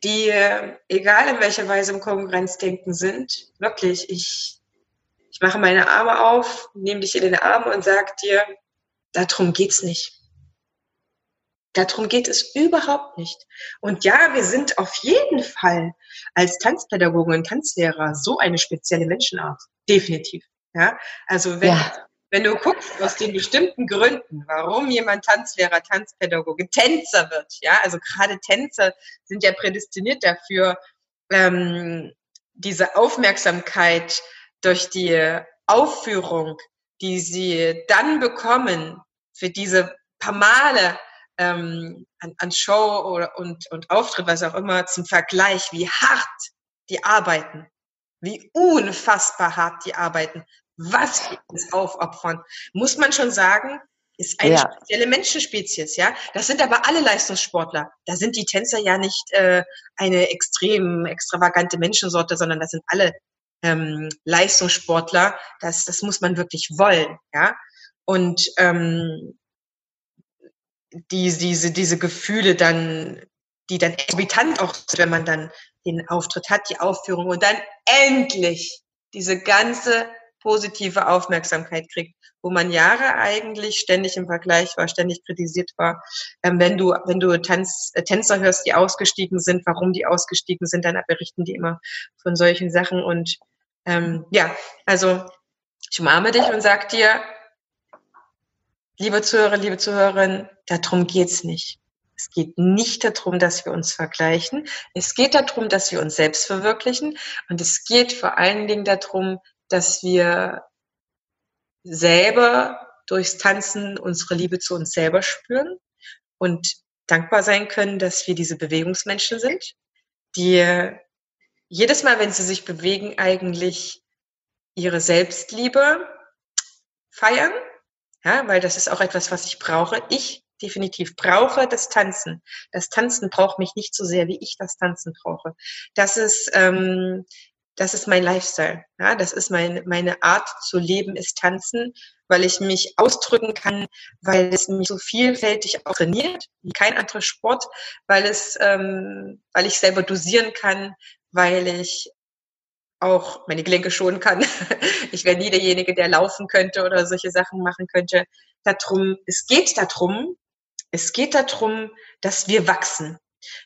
die, äh, egal in welcher Weise im Konkurrenzdenken sind, wirklich, ich, ich mache meine Arme auf, nehme dich in den Arm und sage dir, darum geht's nicht. Darum geht es überhaupt nicht. Und ja, wir sind auf jeden Fall als Tanzpädagogen und Tanzlehrer so eine spezielle Menschenart. Definitiv. Ja, also wenn, ja. wenn du guckst aus den bestimmten Gründen, warum jemand Tanzlehrer, Tanzpädagoge, Tänzer wird, ja, also gerade Tänzer sind ja prädestiniert dafür, ähm, diese Aufmerksamkeit durch die Aufführung, die sie dann bekommen, für diese paar Male ähm, an, an Show oder, und, und Auftritt, was auch immer, zum Vergleich, wie hart die arbeiten, wie unfassbar hart die arbeiten, was die uns aufopfern, muss man schon sagen, ist eine ja. spezielle Menschenspezies, ja. Das sind aber alle Leistungssportler. Da sind die Tänzer ja nicht äh, eine extrem extravagante Menschensorte, sondern das sind alle ähm, Leistungssportler. Das, das muss man wirklich wollen, ja. Und ähm, die, diese, diese Gefühle dann, die dann exorbitant auch, wenn man dann den Auftritt hat, die Aufführung und dann endlich diese ganze positive Aufmerksamkeit kriegt, wo man Jahre eigentlich ständig im Vergleich war, ständig kritisiert war. Ähm, wenn du, wenn du Tanz, äh, Tänzer hörst, die ausgestiegen sind, warum die ausgestiegen sind, dann berichten die immer von solchen Sachen. Und ähm, ja, also ich umarme dich und sag dir, liebe Zuhörer, liebe Zuhörerinnen, darum geht's nicht. Es geht nicht darum, dass wir uns vergleichen. Es geht darum, dass wir uns selbst verwirklichen. Und es geht vor allen Dingen darum, dass wir selber durchs Tanzen unsere Liebe zu uns selber spüren und dankbar sein können, dass wir diese Bewegungsmenschen sind, die jedes Mal, wenn sie sich bewegen, eigentlich ihre Selbstliebe feiern ja, weil das ist auch etwas, was ich brauche. Ich definitiv brauche das Tanzen. Das Tanzen braucht mich nicht so sehr, wie ich das Tanzen brauche. Das ist, ähm, das ist mein Lifestyle. Ja, das ist mein, meine Art zu leben, ist Tanzen, weil ich mich ausdrücken kann, weil es mich so vielfältig auch trainiert, wie kein anderer Sport, weil es, ähm, weil ich selber dosieren kann, weil ich auch meine Gelenke schonen kann. Ich wäre nie derjenige, der laufen könnte oder solche Sachen machen könnte. Darum, es geht darum, es geht darum, dass wir wachsen,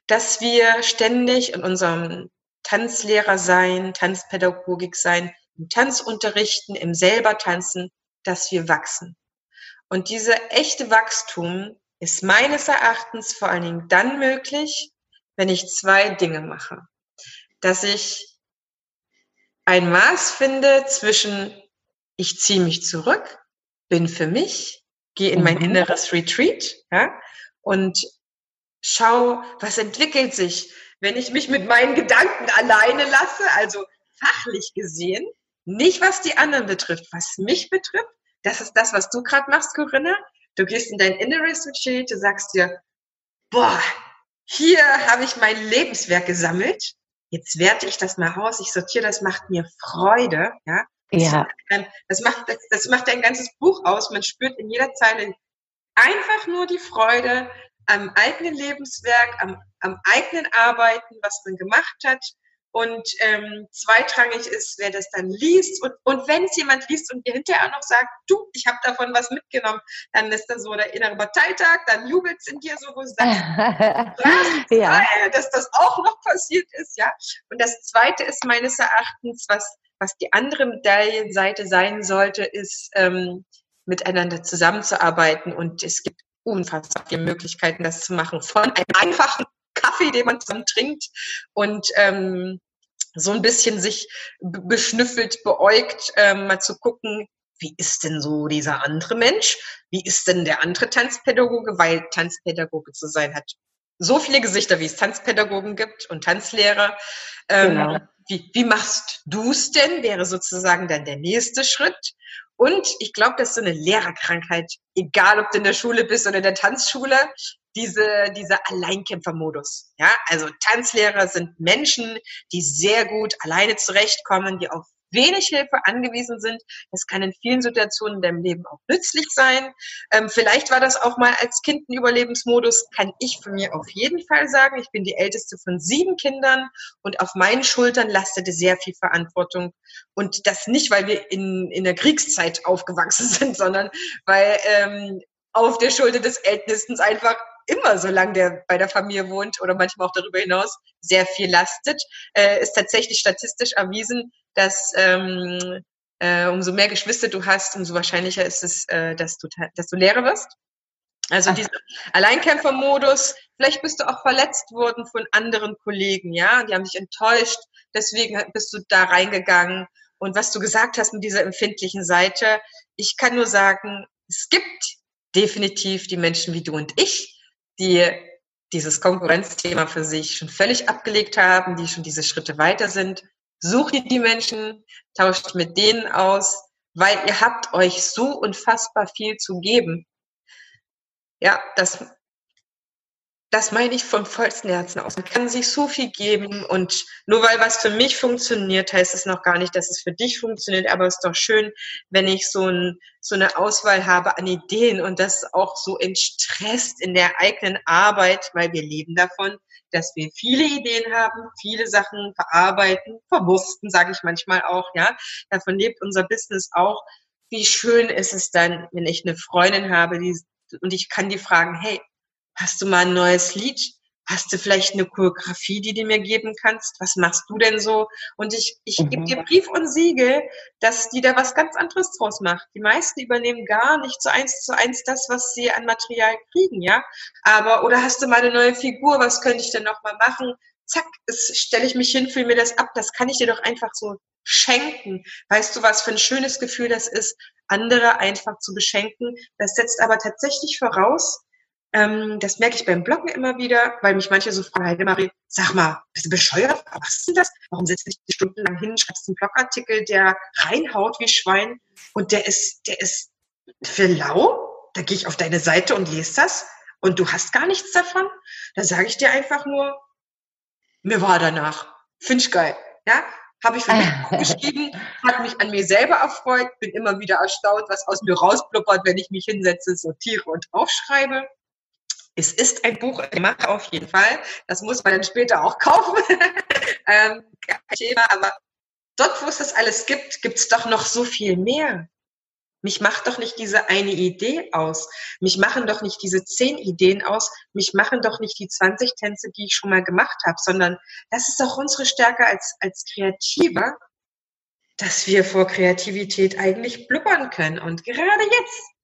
dass wir ständig in unserem Tanzlehrer sein, Tanzpädagogik sein, im Tanzunterrichten, im selber tanzen, dass wir wachsen. Und diese echte Wachstum ist meines Erachtens vor allen Dingen dann möglich, wenn ich zwei Dinge mache. Dass ich ein Maß finde zwischen, ich ziehe mich zurück, bin für mich, gehe in mein mhm. inneres Retreat ja, und schau, was entwickelt sich, wenn ich mich mit meinen Gedanken alleine lasse, also fachlich gesehen, nicht was die anderen betrifft, was mich betrifft. Das ist das, was du gerade machst, Corinna. Du gehst in dein inneres Retreat, du sagst dir, boah, hier habe ich mein Lebenswerk gesammelt jetzt werte ich das mal aus, ich sortiere, das macht mir Freude, ja. Ja. Das macht, das, das macht ein ganzes Buch aus. Man spürt in jeder Zeile einfach nur die Freude am eigenen Lebenswerk, am, am eigenen Arbeiten, was man gemacht hat, und ähm, zweitrangig ist, wer das dann liest. Und, und wenn es jemand liest und dir hinterher noch sagt, du, ich habe davon was mitgenommen, dann ist das so der innere Parteitag, dann jubelt es in dir so, wo du sagst, ja. dass das auch noch passiert ist. ja. Und das Zweite ist meines Erachtens, was, was die andere Medaillenseite sein sollte, ist, ähm, miteinander zusammenzuarbeiten. Und es gibt unfassbar viele Möglichkeiten, das zu machen. Von einem einfachen Kaffee, den man zusammen trinkt und ähm, so ein bisschen sich beschnüffelt, beäugt, ähm, mal zu gucken, wie ist denn so dieser andere Mensch? Wie ist denn der andere Tanzpädagoge? Weil Tanzpädagoge zu sein hat so viele Gesichter, wie es Tanzpädagogen gibt und Tanzlehrer. Ähm, genau. wie, wie machst du es denn? Wäre sozusagen dann der nächste Schritt. Und ich glaube, das ist so eine Lehrerkrankheit, egal ob du in der Schule bist oder in der Tanzschule, diese, dieser Alleinkämpfermodus. Ja, also Tanzlehrer sind Menschen, die sehr gut alleine zurechtkommen, die auf wenig Hilfe angewiesen sind. Das kann in vielen Situationen in deinem Leben auch nützlich sein. Ähm, vielleicht war das auch mal als Kind ein Überlebensmodus, kann ich von mir auf jeden Fall sagen. Ich bin die älteste von sieben Kindern und auf meinen Schultern lastete sehr viel Verantwortung. Und das nicht, weil wir in, in der Kriegszeit aufgewachsen sind, sondern weil ähm, auf der Schulter des Ältesten einfach immer, solange der bei der Familie wohnt oder manchmal auch darüber hinaus, sehr viel lastet, äh, ist tatsächlich statistisch erwiesen, dass ähm, äh, umso mehr Geschwister du hast, umso wahrscheinlicher ist es, äh, dass, du, dass du Lehrer wirst. Also dieser Alleinkämpfermodus, vielleicht bist du auch verletzt worden von anderen Kollegen, ja, die haben dich enttäuscht, deswegen bist du da reingegangen. Und was du gesagt hast mit dieser empfindlichen Seite, ich kann nur sagen, es gibt definitiv die Menschen wie du und ich, die dieses Konkurrenzthema für sich schon völlig abgelegt haben, die schon diese Schritte weiter sind. Sucht ihr die Menschen, tauscht mit denen aus, weil ihr habt euch so unfassbar viel zu geben. Ja, das das meine ich vom vollsten Herzen aus. Man kann sich so viel geben und nur weil was für mich funktioniert, heißt es noch gar nicht, dass es für dich funktioniert. Aber es ist doch schön, wenn ich so, ein, so eine Auswahl habe an Ideen und das auch so entstresst in der eigenen Arbeit, weil wir leben davon, dass wir viele Ideen haben, viele Sachen verarbeiten, verwursten, sage ich manchmal auch. Ja, davon lebt unser Business auch. Wie schön ist es dann, wenn ich eine Freundin habe, die und ich kann die fragen, hey, Hast du mal ein neues Lied? Hast du vielleicht eine Choreografie, die du mir geben kannst? Was machst du denn so? Und ich, ich mhm. gebe dir Brief und Siegel, dass die da was ganz anderes draus macht. Die meisten übernehmen gar nicht so eins zu eins das, was sie an Material kriegen, ja. Aber, oder hast du mal eine neue Figur? Was könnte ich denn noch mal machen? Zack, stelle ich mich hin, fühle mir das ab. Das kann ich dir doch einfach so schenken. Weißt du, was für ein schönes Gefühl das ist, andere einfach zu beschenken? Das setzt aber tatsächlich voraus, ähm, das merke ich beim Bloggen immer wieder, weil mich manche so fragen, hey Marie, sag mal, bist du bescheuert? Was ist denn das? Warum setzt du dich stundenlang hin, schreibst einen Blogartikel, der reinhaut wie Schwein und der ist, der ist für lau? Da gehe ich auf deine Seite und lese das und du hast gar nichts davon? Da sage ich dir einfach nur, mir war danach. Finde ich geil. Ja, habe ich für mich geschrieben, hat mich an mir selber erfreut, bin immer wieder erstaunt, was aus mir rausblubbert, wenn ich mich hinsetze, sortiere und aufschreibe. Es ist ein Buch, ich mache auf jeden Fall. Das muss man dann später auch kaufen. ähm, Thema, aber dort, wo es das alles gibt, gibt es doch noch so viel mehr. Mich macht doch nicht diese eine Idee aus. Mich machen doch nicht diese zehn Ideen aus. Mich machen doch nicht die 20 Tänze, die ich schon mal gemacht habe, sondern das ist doch unsere Stärke als, als Kreativer, dass wir vor Kreativität eigentlich blubbern können. Und gerade jetzt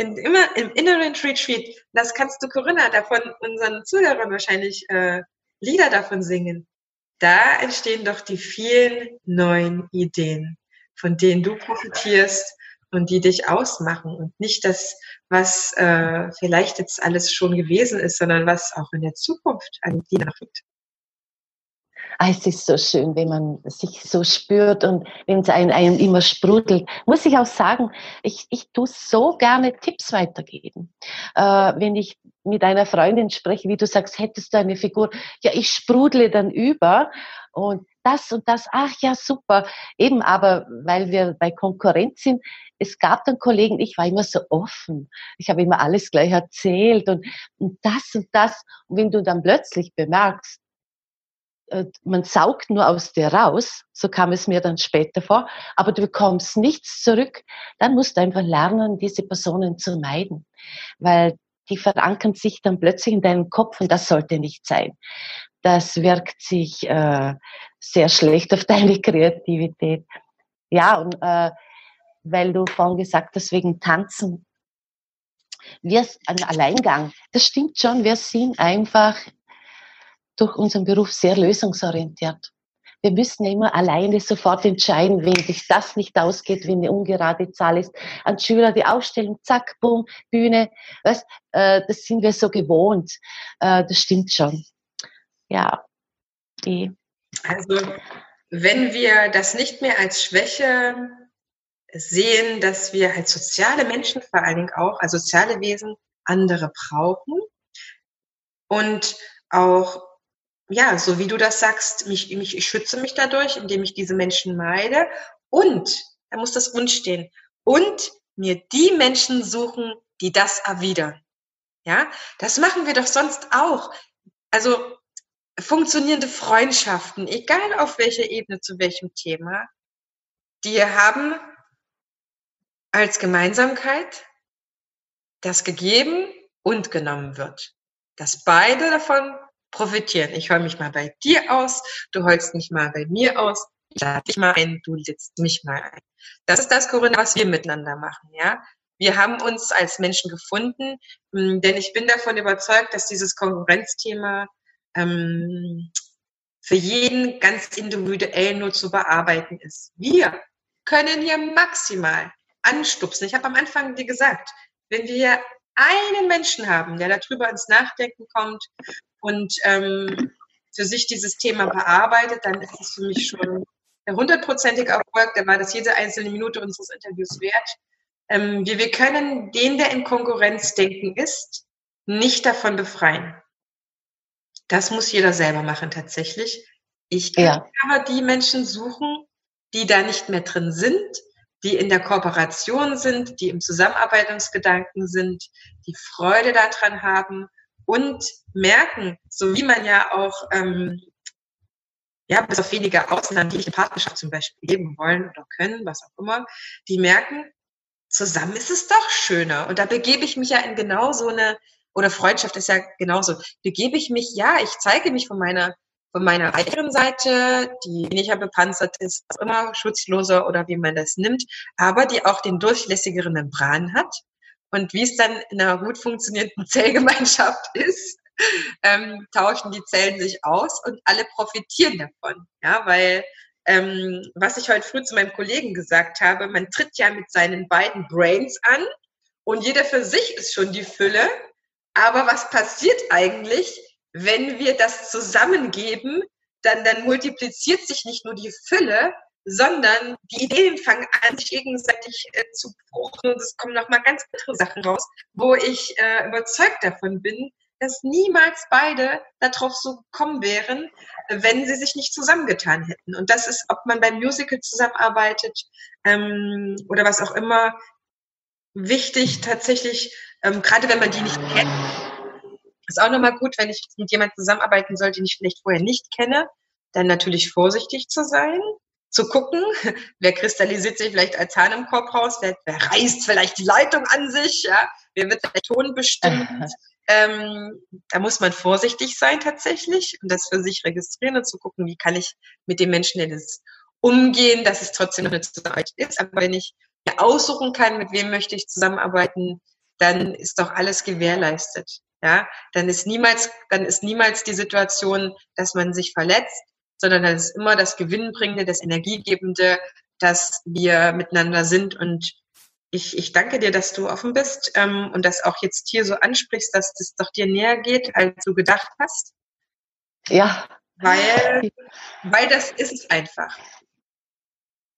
in, immer im inneren Retreat, das kannst du Corinna davon unseren Zuhörern wahrscheinlich äh, Lieder davon singen. Da entstehen doch die vielen neuen Ideen, von denen du profitierst und die dich ausmachen und nicht das, was äh, vielleicht jetzt alles schon gewesen ist, sondern was auch in der Zukunft an dir noch. Ah, es ist so schön, wenn man sich so spürt und wenn es einem, einem immer sprudelt. Muss ich auch sagen, ich, ich tue so gerne Tipps weitergeben. Äh, wenn ich mit einer Freundin spreche, wie du sagst, hättest du eine Figur, ja, ich sprudle dann über und das und das, ach ja, super. Eben aber, weil wir bei Konkurrenz sind, es gab dann Kollegen, ich war immer so offen. Ich habe immer alles gleich erzählt und, und das und das. Und wenn du dann plötzlich bemerkst, man saugt nur aus dir raus, so kam es mir dann später vor, aber du bekommst nichts zurück, dann musst du einfach lernen, diese Personen zu meiden, weil die verankern sich dann plötzlich in deinem Kopf und das sollte nicht sein. Das wirkt sich äh, sehr schlecht auf deine Kreativität. Ja, und äh, weil du vorhin gesagt hast, wegen Tanzen, wir ein Alleingang, das stimmt schon, wir sind einfach durch unseren Beruf sehr lösungsorientiert. wir müssen immer alleine sofort entscheiden, wenn sich das nicht ausgeht, wenn eine ungerade Zahl ist. An Schüler die Aufstellung, zack, boom, Bühne, was, äh, das sind wir so gewohnt. Äh, das stimmt schon. Ja. Die. Also, wenn wir das nicht mehr als Schwäche sehen, dass wir als soziale Menschen vor allen Dingen auch, als soziale Wesen andere brauchen und auch ja, so wie du das sagst, mich, mich, ich schütze mich dadurch, indem ich diese Menschen meide. Und, da muss das Wunsch stehen, und mir die Menschen suchen, die das erwidern. Ja, das machen wir doch sonst auch. Also, funktionierende Freundschaften, egal auf welcher Ebene, zu welchem Thema, die haben als Gemeinsamkeit, dass gegeben und genommen wird. Dass beide davon profitieren. Ich heule mich mal bei dir aus, du heulst mich mal bei mir aus, ich lade dich mal ein, du lädst mich mal ein. Das ist das, Corinna, was wir miteinander machen, ja. Wir haben uns als Menschen gefunden, hm, denn ich bin davon überzeugt, dass dieses Konkurrenzthema ähm, für jeden ganz individuell nur zu bearbeiten ist. Wir können hier maximal anstupsen. Ich habe am Anfang dir gesagt, wenn wir einen Menschen haben, der darüber ins Nachdenken kommt und ähm, für sich dieses Thema bearbeitet, dann ist es für mich schon der hundertprozentige Erfolg, der war das jede einzelne Minute unseres Interviews wert. Ähm, wir, wir können den, der in Konkurrenz denken ist, nicht davon befreien. Das muss jeder selber machen tatsächlich. Ich kann ja. aber die Menschen suchen, die da nicht mehr drin sind, die in der Kooperation sind, die im Zusammenarbeitungsgedanken sind, die Freude daran haben und merken, so wie man ja auch, ähm, ja, bis auf wenige Ausnahmen, die nicht in Partnerschaft zum Beispiel leben wollen oder können, was auch immer, die merken, zusammen ist es doch schöner. Und da begebe ich mich ja in genau so eine, oder Freundschaft ist ja genauso, begebe ich mich, ja, ich zeige mich von meiner von meiner weiteren Seite, die weniger bepanzert ist, was immer schutzloser oder wie man das nimmt, aber die auch den durchlässigeren Membran hat. Und wie es dann in einer gut funktionierenden Zellgemeinschaft ist, ähm, tauschen die Zellen sich aus und alle profitieren davon. Ja, weil ähm, was ich heute früh zu meinem Kollegen gesagt habe, man tritt ja mit seinen beiden Brains an und jeder für sich ist schon die Fülle. Aber was passiert eigentlich, wenn wir das zusammengeben, dann, dann multipliziert sich nicht nur die Fülle, sondern die Ideen fangen an, sich gegenseitig äh, zu bruchen. Es kommen nochmal ganz andere Sachen raus, wo ich äh, überzeugt davon bin, dass niemals beide darauf so gekommen wären, wenn sie sich nicht zusammengetan hätten. Und das ist, ob man beim Musical zusammenarbeitet ähm, oder was auch immer, wichtig tatsächlich, ähm, gerade wenn man die nicht kennt, ist auch nochmal gut, wenn ich mit jemandem zusammenarbeiten sollte, den ich vielleicht vorher nicht kenne, dann natürlich vorsichtig zu sein, zu gucken, wer kristallisiert sich vielleicht als Hahn im Korb raus, wer, wer reißt vielleicht die Leitung an sich, ja, wer wird der Ton bestimmt. Ähm, da muss man vorsichtig sein tatsächlich und das für sich registrieren und zu gucken, wie kann ich mit dem Menschen denn das umgehen, dass es trotzdem noch eine Zusammenarbeit ist. Aber wenn ich mir aussuchen kann, mit wem möchte ich zusammenarbeiten, dann ist doch alles gewährleistet. Ja, dann ist niemals, dann ist niemals die Situation, dass man sich verletzt, sondern dann ist immer das Gewinnbringende, das Energiegebende, dass wir miteinander sind. Und ich, ich danke dir, dass du offen bist ähm, und das auch jetzt hier so ansprichst, dass das doch dir näher geht, als du gedacht hast. Ja. Weil, weil das ist es einfach.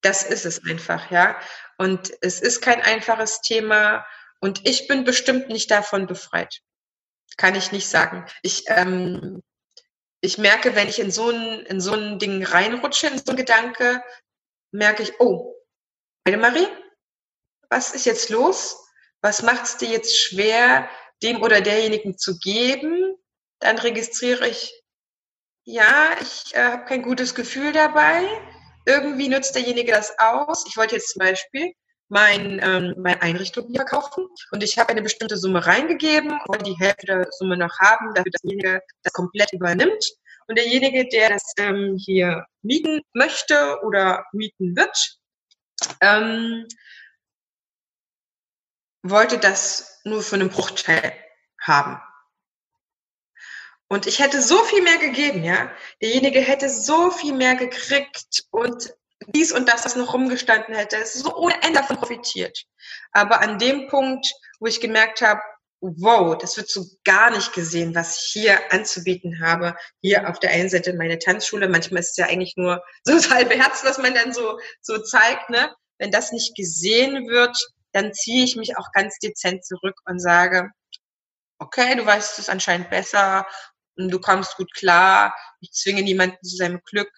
Das ist es einfach, ja. Und es ist kein einfaches Thema und ich bin bestimmt nicht davon befreit. Kann ich nicht sagen. Ich, ähm, ich merke, wenn ich in so ein, in so ein Ding reinrutsche, in so ein Gedanke, merke ich, oh, Marie, was ist jetzt los? Was macht es dir jetzt schwer, dem oder derjenigen zu geben? Dann registriere ich, ja, ich äh, habe kein gutes Gefühl dabei. Irgendwie nutzt derjenige das aus. Ich wollte jetzt zum Beispiel mein, ähm, meine Einrichtung hier kaufen und ich habe eine bestimmte Summe reingegeben, wollte die Hälfte der Summe noch haben, dafür derjenige das komplett übernimmt. Und derjenige, der das ähm, hier mieten möchte oder mieten wird, ähm, wollte das nur für einen Bruchteil haben. Und ich hätte so viel mehr gegeben, ja. Derjenige hätte so viel mehr gekriegt und dies und das, das noch rumgestanden hätte, ist so ohne Ende davon profitiert. Aber an dem Punkt, wo ich gemerkt habe, wow, das wird so gar nicht gesehen, was ich hier anzubieten habe. Hier auf der einen Seite meine Tanzschule, manchmal ist es ja eigentlich nur so das halbe Herz, was man dann so, so zeigt, ne? Wenn das nicht gesehen wird, dann ziehe ich mich auch ganz dezent zurück und sage, okay, du weißt es anscheinend besser du kommst gut klar, ich zwinge niemanden zu seinem Glück.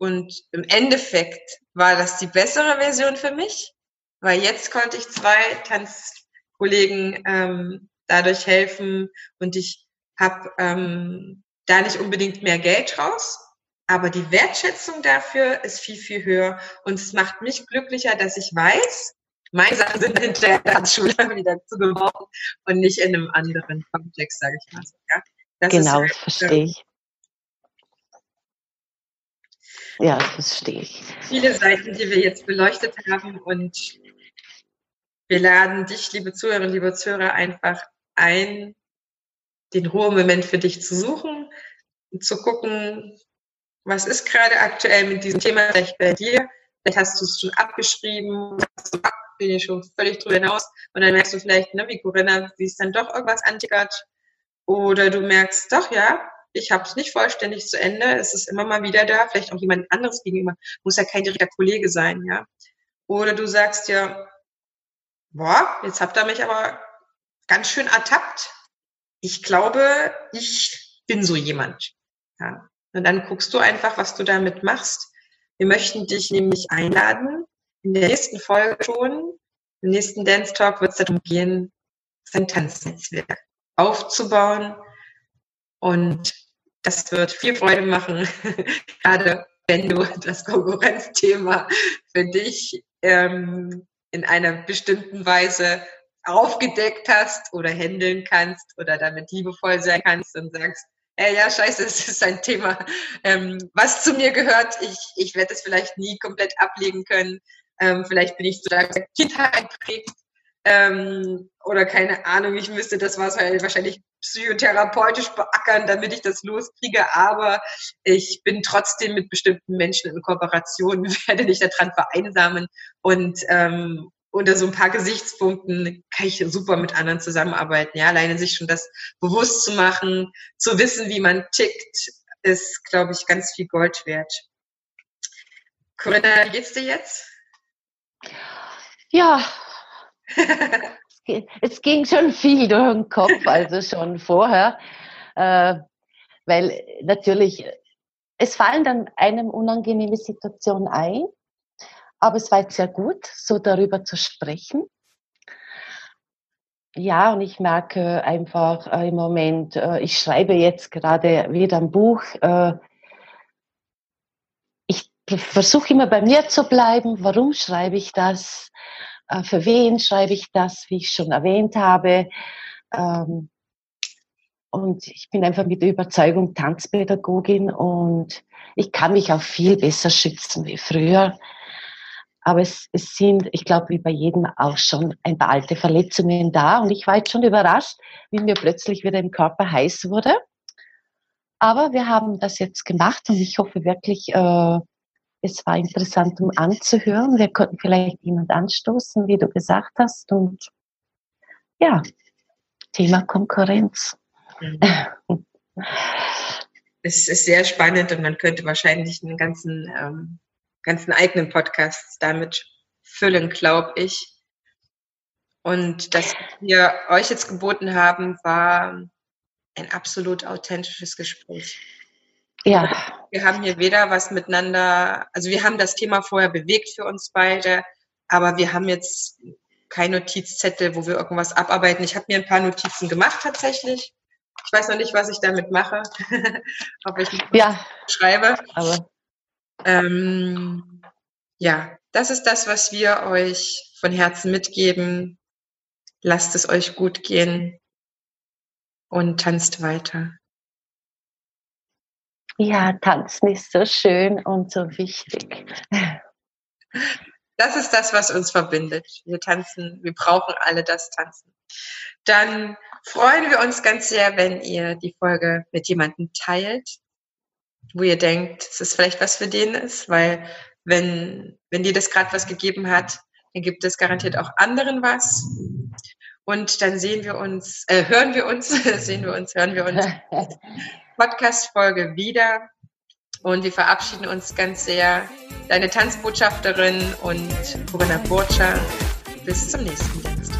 Und im Endeffekt war das die bessere Version für mich, weil jetzt konnte ich zwei Tanzkollegen ähm, dadurch helfen und ich habe ähm, da nicht unbedingt mehr Geld raus, aber die Wertschätzung dafür ist viel, viel höher und es macht mich glücklicher, dass ich weiß, meine Sachen sind hinterher als Schule wieder zu gebrauchen und nicht in einem anderen Kontext, sage ich mal so. Ja? Das genau, ist, verstehe ich. Ja, das verstehe ich. Viele Seiten, die wir jetzt beleuchtet haben und wir laden dich, liebe Zuhörerinnen, liebe Zuhörer, einfach ein, den Ruhemoment für dich zu suchen und zu gucken, was ist gerade aktuell mit diesem Thema vielleicht bei dir. Vielleicht hast du es schon abgeschrieben, hast bin ich schon völlig drüber hinaus. Und dann merkst du vielleicht, ne, wie Corinna, wie es dann doch irgendwas antickert. Oder du merkst, doch, ja, ich habe es nicht vollständig zu Ende. Es ist immer mal wieder da, vielleicht auch jemand anderes gegenüber. Muss ja kein direkter Kollege sein, ja. Oder du sagst ja, boah, jetzt habt ihr mich aber ganz schön ertappt. Ich glaube, ich bin so jemand. Ja. Und dann guckst du einfach, was du damit machst. Wir möchten dich nämlich einladen, in der nächsten Folge schon, im nächsten Dance Talk wird es darum gehen, sein Tanznetzwerk aufzubauen. Und das wird viel Freude machen, gerade wenn du das Konkurrenzthema für dich ähm, in einer bestimmten Weise aufgedeckt hast oder handeln kannst oder damit liebevoll sein kannst und sagst, äh, ja, scheiße, es ist ein Thema, ähm, was zu mir gehört. Ich, ich werde es vielleicht nie komplett ablegen können. Ähm, vielleicht bin ich zu der Kindheit geprägt. Ähm, oder keine Ahnung, ich müsste das was halt wahrscheinlich psychotherapeutisch beackern, damit ich das loskriege, aber ich bin trotzdem mit bestimmten Menschen in Kooperation, werde nicht daran vereinsamen und ähm, unter so ein paar Gesichtspunkten kann ich super mit anderen zusammenarbeiten. Ja, alleine sich schon das bewusst zu machen, zu wissen, wie man tickt, ist, glaube ich, ganz viel Gold wert. Corinna, wie geht's dir jetzt? Ja, es ging schon viel durch den Kopf, also schon vorher, äh, weil natürlich, es fallen dann einem unangenehme Situationen ein, aber es war jetzt sehr gut, so darüber zu sprechen. Ja, und ich merke einfach äh, im Moment, äh, ich schreibe jetzt gerade wieder ein Buch. Äh, ich versuche immer bei mir zu bleiben. Warum schreibe ich das? Äh, für wen schreibe ich das, wie ich schon erwähnt habe. Ähm, und ich bin einfach mit der Überzeugung Tanzpädagogin und ich kann mich auch viel besser schützen wie früher. Aber es, es sind, ich glaube, wie bei jedem auch schon ein paar alte Verletzungen da. Und ich war jetzt schon überrascht, wie mir plötzlich wieder im Körper heiß wurde. Aber wir haben das jetzt gemacht und ich hoffe wirklich, äh, es war interessant, um anzuhören. Wir konnten vielleicht jemand anstoßen, wie du gesagt hast. Und ja, Thema Konkurrenz. Es ist sehr spannend und man könnte wahrscheinlich einen ganzen, ähm, ganzen eigenen Podcast damit füllen, glaube ich. Und das wir euch jetzt geboten haben, war ein absolut authentisches Gespräch. Ja. Wir haben hier weder was miteinander, also wir haben das Thema vorher bewegt für uns beide, aber wir haben jetzt kein Notizzettel, wo wir irgendwas abarbeiten. Ich habe mir ein paar Notizen gemacht tatsächlich. Ich weiß noch nicht, was ich damit mache, ob ich ja, schreibe. Aber ähm, ja, das ist das, was wir euch von Herzen mitgeben. Lasst es euch gut gehen und tanzt weiter. Ja, tanzen ist so schön und so wichtig. Das ist das, was uns verbindet. Wir tanzen, wir brauchen alle das Tanzen. Dann freuen wir uns ganz sehr, wenn ihr die Folge mit jemandem teilt, wo ihr denkt, es ist vielleicht was für den ist, weil wenn, wenn dir das gerade was gegeben hat, dann gibt es garantiert auch anderen was. Und dann sehen wir uns, äh, hören wir uns, sehen wir uns, hören wir uns Podcast-Folge wieder. Und wir verabschieden uns ganz sehr. Deine Tanzbotschafterin und Corinna Burtscher. Bis zum nächsten Dance